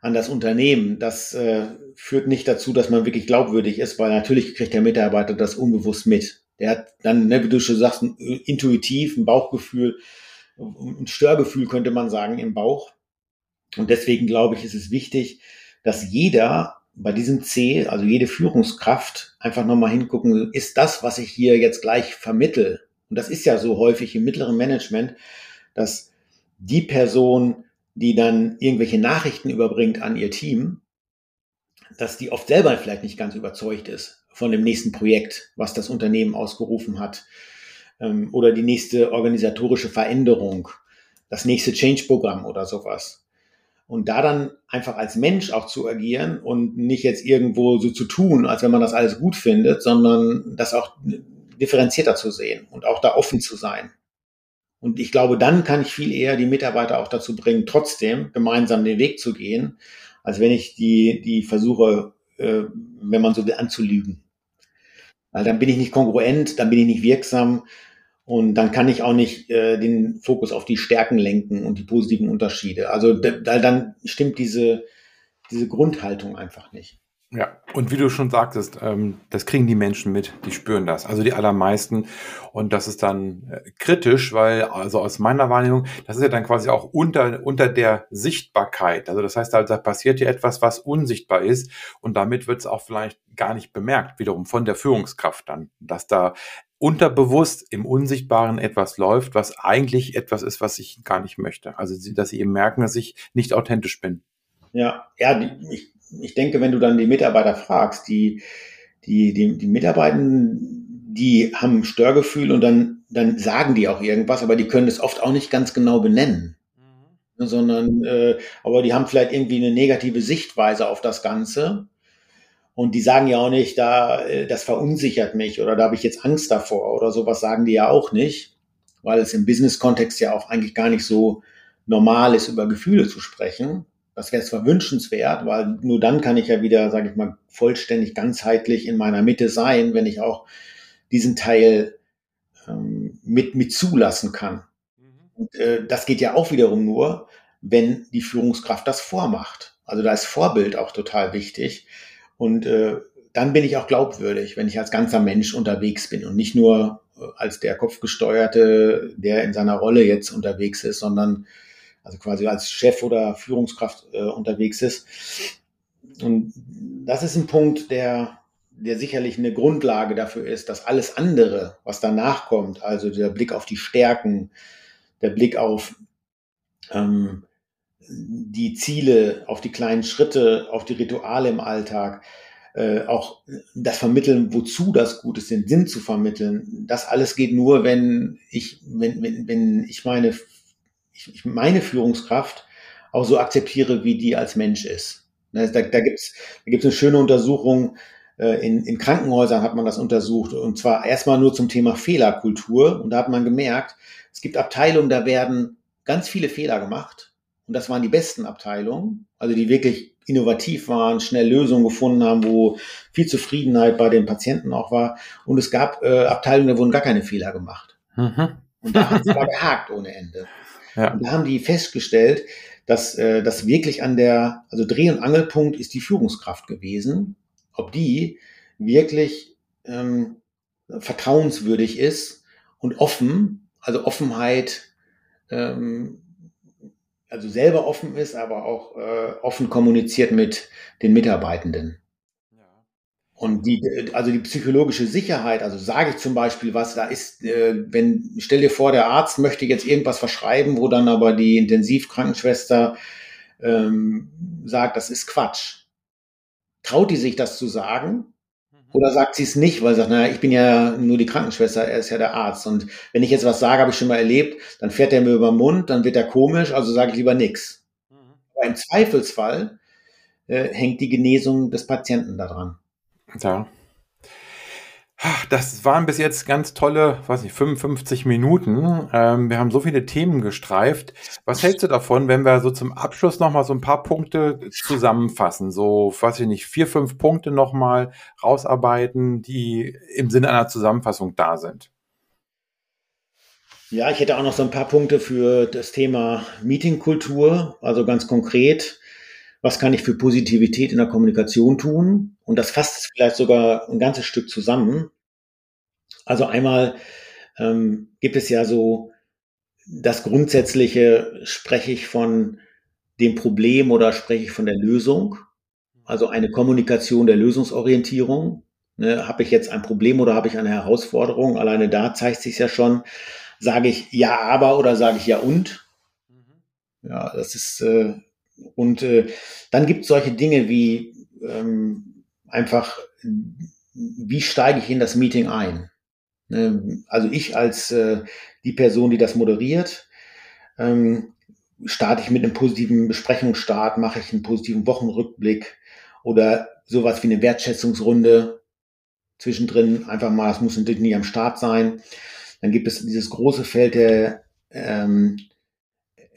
an das Unternehmen, das äh, führt nicht dazu, dass man wirklich glaubwürdig ist, weil natürlich kriegt der Mitarbeiter das unbewusst mit. Der hat dann, ne, wie du schon sagst, ein, intuitiv ein Bauchgefühl, ein Störgefühl könnte man sagen im Bauch. Und deswegen glaube ich, ist es wichtig, dass jeder bei diesem C, also jede Führungskraft, einfach nochmal hingucken, ist das, was ich hier jetzt gleich vermittel, und das ist ja so häufig im mittleren Management, dass die Person, die dann irgendwelche Nachrichten überbringt an ihr Team, dass die oft selber vielleicht nicht ganz überzeugt ist von dem nächsten Projekt, was das Unternehmen ausgerufen hat, ähm, oder die nächste organisatorische Veränderung, das nächste Change-Programm oder sowas. Und da dann einfach als Mensch auch zu agieren und nicht jetzt irgendwo so zu tun, als wenn man das alles gut findet, sondern das auch differenzierter zu sehen und auch da offen zu sein. Und ich glaube, dann kann ich viel eher die Mitarbeiter auch dazu bringen, trotzdem gemeinsam den Weg zu gehen, als wenn ich die, die versuche, äh, wenn man so will, anzulügen. Weil dann bin ich nicht kongruent, dann bin ich nicht wirksam und dann kann ich auch nicht äh, den Fokus auf die Stärken lenken und die positiven Unterschiede. Also da, dann stimmt diese, diese Grundhaltung einfach nicht. Ja, und wie du schon sagtest, ähm, das kriegen die Menschen mit, die spüren das, also die allermeisten. Und das ist dann äh, kritisch, weil, also aus meiner Wahrnehmung, das ist ja dann quasi auch unter, unter der Sichtbarkeit. Also das heißt, da, da passiert ja etwas, was unsichtbar ist und damit wird es auch vielleicht gar nicht bemerkt, wiederum von der Führungskraft dann, dass da unterbewusst im Unsichtbaren etwas läuft, was eigentlich etwas ist, was ich gar nicht möchte. Also, dass sie eben merken, dass ich nicht authentisch bin. Ja, ja, ich ich denke, wenn du dann die Mitarbeiter fragst, die, die, die, die Mitarbeitenden, die haben Störgefühl und dann, dann sagen die auch irgendwas, aber die können es oft auch nicht ganz genau benennen. Mhm. Sondern, äh, aber die haben vielleicht irgendwie eine negative Sichtweise auf das Ganze. Und die sagen ja auch nicht, da, äh, das verunsichert mich oder da habe ich jetzt Angst davor oder sowas sagen die ja auch nicht, weil es im Business-Kontext ja auch eigentlich gar nicht so normal ist, über Gefühle zu sprechen. Das wäre zwar wünschenswert, weil nur dann kann ich ja wieder, sage ich mal, vollständig ganzheitlich in meiner Mitte sein, wenn ich auch diesen Teil ähm, mit, mit zulassen kann. Mhm. Und äh, das geht ja auch wiederum nur, wenn die Führungskraft das vormacht. Also da ist Vorbild auch total wichtig. Und äh, dann bin ich auch glaubwürdig, wenn ich als ganzer Mensch unterwegs bin und nicht nur äh, als der Kopfgesteuerte, der in seiner Rolle jetzt unterwegs ist, sondern also quasi als Chef oder Führungskraft äh, unterwegs ist. Und das ist ein Punkt, der der sicherlich eine Grundlage dafür ist, dass alles andere, was danach kommt, also der Blick auf die Stärken, der Blick auf ähm, die Ziele, auf die kleinen Schritte, auf die Rituale im Alltag, äh, auch das Vermitteln, wozu das gut ist, den Sinn zu vermitteln, das alles geht nur, wenn ich, wenn, wenn, wenn ich meine, ich, meine Führungskraft auch so akzeptiere, wie die als Mensch ist. Da, da gibt es da gibt's eine schöne Untersuchung, äh, in, in Krankenhäusern hat man das untersucht und zwar erstmal nur zum Thema Fehlerkultur und da hat man gemerkt, es gibt Abteilungen, da werden ganz viele Fehler gemacht und das waren die besten Abteilungen, also die wirklich innovativ waren, schnell Lösungen gefunden haben, wo viel Zufriedenheit bei den Patienten auch war und es gab äh, Abteilungen, da wurden gar keine Fehler gemacht. Mhm. Und da hat es aber gehakt ohne Ende. Ja. Und da haben die festgestellt, dass äh, das wirklich an der, also Dreh- und Angelpunkt ist die Führungskraft gewesen ob die wirklich ähm, vertrauenswürdig ist und offen, also Offenheit, ähm, also selber offen ist, aber auch äh, offen kommuniziert mit den Mitarbeitenden. Und die, also die psychologische Sicherheit, also sage ich zum Beispiel was, da ist, äh, wenn, stell dir vor, der Arzt möchte jetzt irgendwas verschreiben, wo dann aber die Intensivkrankenschwester ähm, sagt, das ist Quatsch traut die sich das zu sagen? Mhm. Oder sagt sie es nicht, weil sie sagt, naja, ich bin ja nur die Krankenschwester, er ist ja der Arzt. Und wenn ich jetzt was sage, habe ich schon mal erlebt, dann fährt er mir über den Mund, dann wird er komisch, also sage ich lieber nichts. Mhm. Aber im Zweifelsfall äh, hängt die Genesung des Patienten daran. Ja. Das waren bis jetzt ganz tolle, weiß nicht, 55 Minuten. Ähm, wir haben so viele Themen gestreift. Was hältst du davon, wenn wir so zum Abschluss nochmal so ein paar Punkte zusammenfassen? So, weiß ich nicht, vier, fünf Punkte nochmal rausarbeiten, die im Sinne einer Zusammenfassung da sind. Ja, ich hätte auch noch so ein paar Punkte für das Thema Meetingkultur. Also ganz konkret, was kann ich für Positivität in der Kommunikation tun? Und das fasst es vielleicht sogar ein ganzes Stück zusammen. Also einmal ähm, gibt es ja so das Grundsätzliche, spreche ich von dem Problem oder spreche ich von der Lösung? Also eine Kommunikation der Lösungsorientierung. Ne, habe ich jetzt ein Problem oder habe ich eine Herausforderung? Alleine da zeigt sich ja schon. Sage ich ja, aber oder sage ich ja und? Ja, das ist äh, und äh, dann gibt es solche Dinge wie ähm, einfach, wie steige ich in das Meeting ein? Ähm, also ich als äh, die Person, die das moderiert, ähm, starte ich mit einem positiven Besprechungsstart, mache ich einen positiven Wochenrückblick oder sowas wie eine Wertschätzungsrunde zwischendrin. Einfach mal, es muss natürlich nie am Start sein. Dann gibt es dieses große Feld der ähm,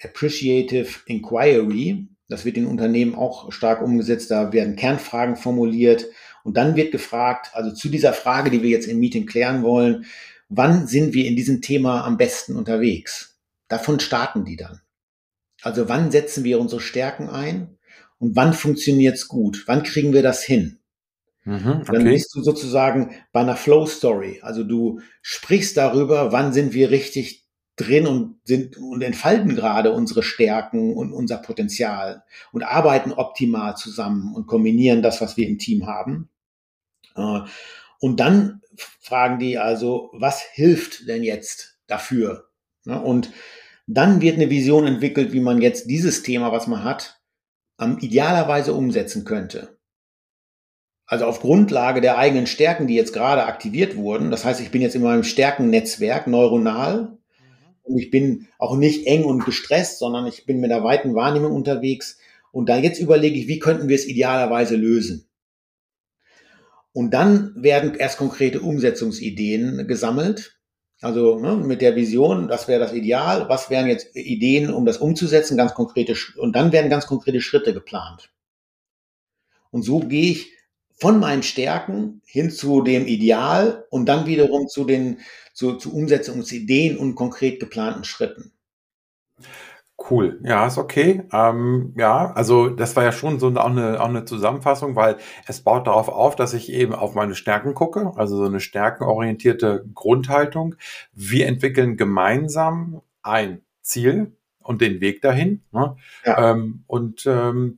Appreciative Inquiry. Das wird in Unternehmen auch stark umgesetzt. Da werden Kernfragen formuliert. Und dann wird gefragt, also zu dieser Frage, die wir jetzt im Meeting klären wollen, wann sind wir in diesem Thema am besten unterwegs? Davon starten die dann. Also wann setzen wir unsere Stärken ein und wann funktioniert es gut? Wann kriegen wir das hin? Mhm, okay. Dann bist du sozusagen bei einer Flow Story. Also du sprichst darüber, wann sind wir richtig drin und sind und entfalten gerade unsere Stärken und unser Potenzial und arbeiten optimal zusammen und kombinieren das, was wir im Team haben. Äh, und dann fragen die also, was hilft denn jetzt dafür? Ne, und dann wird eine Vision entwickelt, wie man jetzt dieses Thema, was man hat, idealerweise umsetzen könnte. Also auf Grundlage der eigenen Stärken, die jetzt gerade aktiviert wurden. Das heißt, ich bin jetzt in meinem Stärkennetzwerk neuronal und ich bin auch nicht eng und gestresst, sondern ich bin mit einer weiten Wahrnehmung unterwegs. Und da jetzt überlege ich, wie könnten wir es idealerweise lösen? Und dann werden erst konkrete Umsetzungsideen gesammelt. Also ne, mit der Vision, das wäre das Ideal. Was wären jetzt Ideen, um das umzusetzen? Ganz konkrete und dann werden ganz konkrete Schritte geplant. Und so gehe ich von meinen Stärken hin zu dem Ideal und dann wiederum zu den zu, zu Umsetzungsideen und konkret geplanten Schritten. Cool, ja, ist okay. Ähm, ja, also das war ja schon so auch eine, auch eine Zusammenfassung, weil es baut darauf auf, dass ich eben auf meine Stärken gucke, also so eine stärkenorientierte Grundhaltung. Wir entwickeln gemeinsam ein Ziel und den Weg dahin. Ne? Ja. Ähm, und ähm,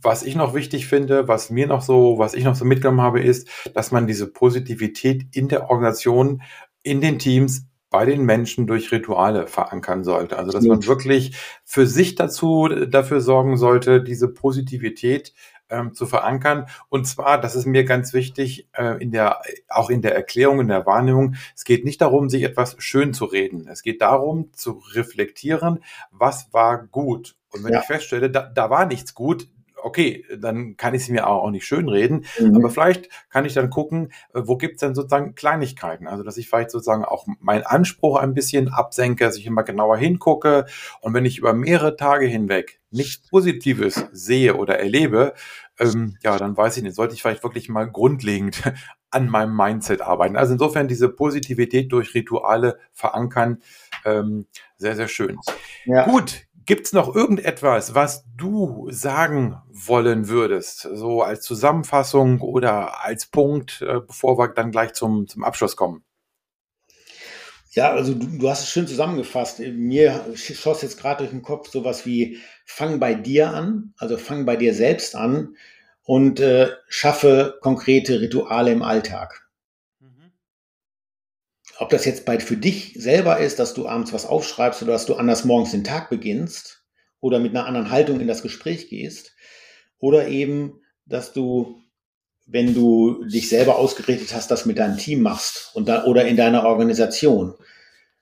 was ich noch wichtig finde, was mir noch so, was ich noch so mitgenommen habe, ist, dass man diese Positivität in der Organisation, in den Teams, bei den Menschen durch Rituale verankern sollte. Also dass man wirklich für sich dazu dafür sorgen sollte, diese Positivität ähm, zu verankern. Und zwar, das ist mir ganz wichtig, äh, in der, auch in der Erklärung, in der Wahrnehmung, es geht nicht darum, sich etwas schön zu reden. Es geht darum, zu reflektieren, was war gut. Und wenn ja. ich feststelle, da, da war nichts gut, okay, dann kann ich es mir auch nicht schönreden, mhm. aber vielleicht kann ich dann gucken, äh, wo gibt es denn sozusagen Kleinigkeiten? Also, dass ich vielleicht sozusagen auch meinen Anspruch ein bisschen absenke, dass ich immer genauer hingucke und wenn ich über mehrere Tage hinweg nichts Positives sehe oder erlebe, ähm, ja, dann weiß ich nicht, sollte ich vielleicht wirklich mal grundlegend an meinem Mindset arbeiten. Also insofern diese Positivität durch Rituale verankern, ähm, sehr, sehr schön. Ja. Gut, Gibt es noch irgendetwas, was du sagen wollen würdest, so als Zusammenfassung oder als Punkt, äh, bevor wir dann gleich zum, zum Abschluss kommen? Ja, also du, du hast es schön zusammengefasst. Mir schoss jetzt gerade durch den Kopf sowas wie fang bei dir an, also fang bei dir selbst an und äh, schaffe konkrete Rituale im Alltag ob das jetzt bei für dich selber ist, dass du abends was aufschreibst oder dass du anders morgens den Tag beginnst oder mit einer anderen Haltung in das Gespräch gehst oder eben, dass du, wenn du dich selber ausgerichtet hast, das mit deinem Team machst und da, oder in deiner Organisation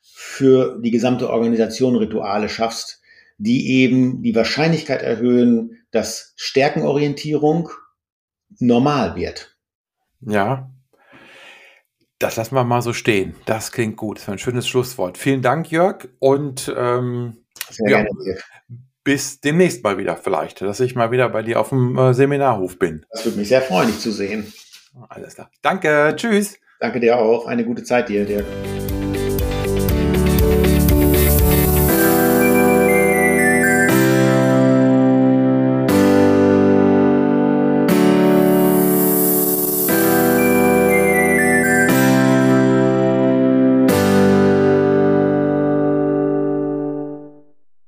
für die gesamte Organisation Rituale schaffst, die eben die Wahrscheinlichkeit erhöhen, dass Stärkenorientierung normal wird. Ja, das lassen wir mal so stehen. Das klingt gut. Das ist ein schönes Schlusswort. Vielen Dank, Jörg. Und ähm, ja, bis demnächst mal wieder vielleicht, dass ich mal wieder bei dir auf dem äh, Seminarhof bin. Das würde mich sehr freuen, dich zu sehen. Alles klar. Danke. Tschüss. Danke dir auch. Eine gute Zeit dir, Dirk.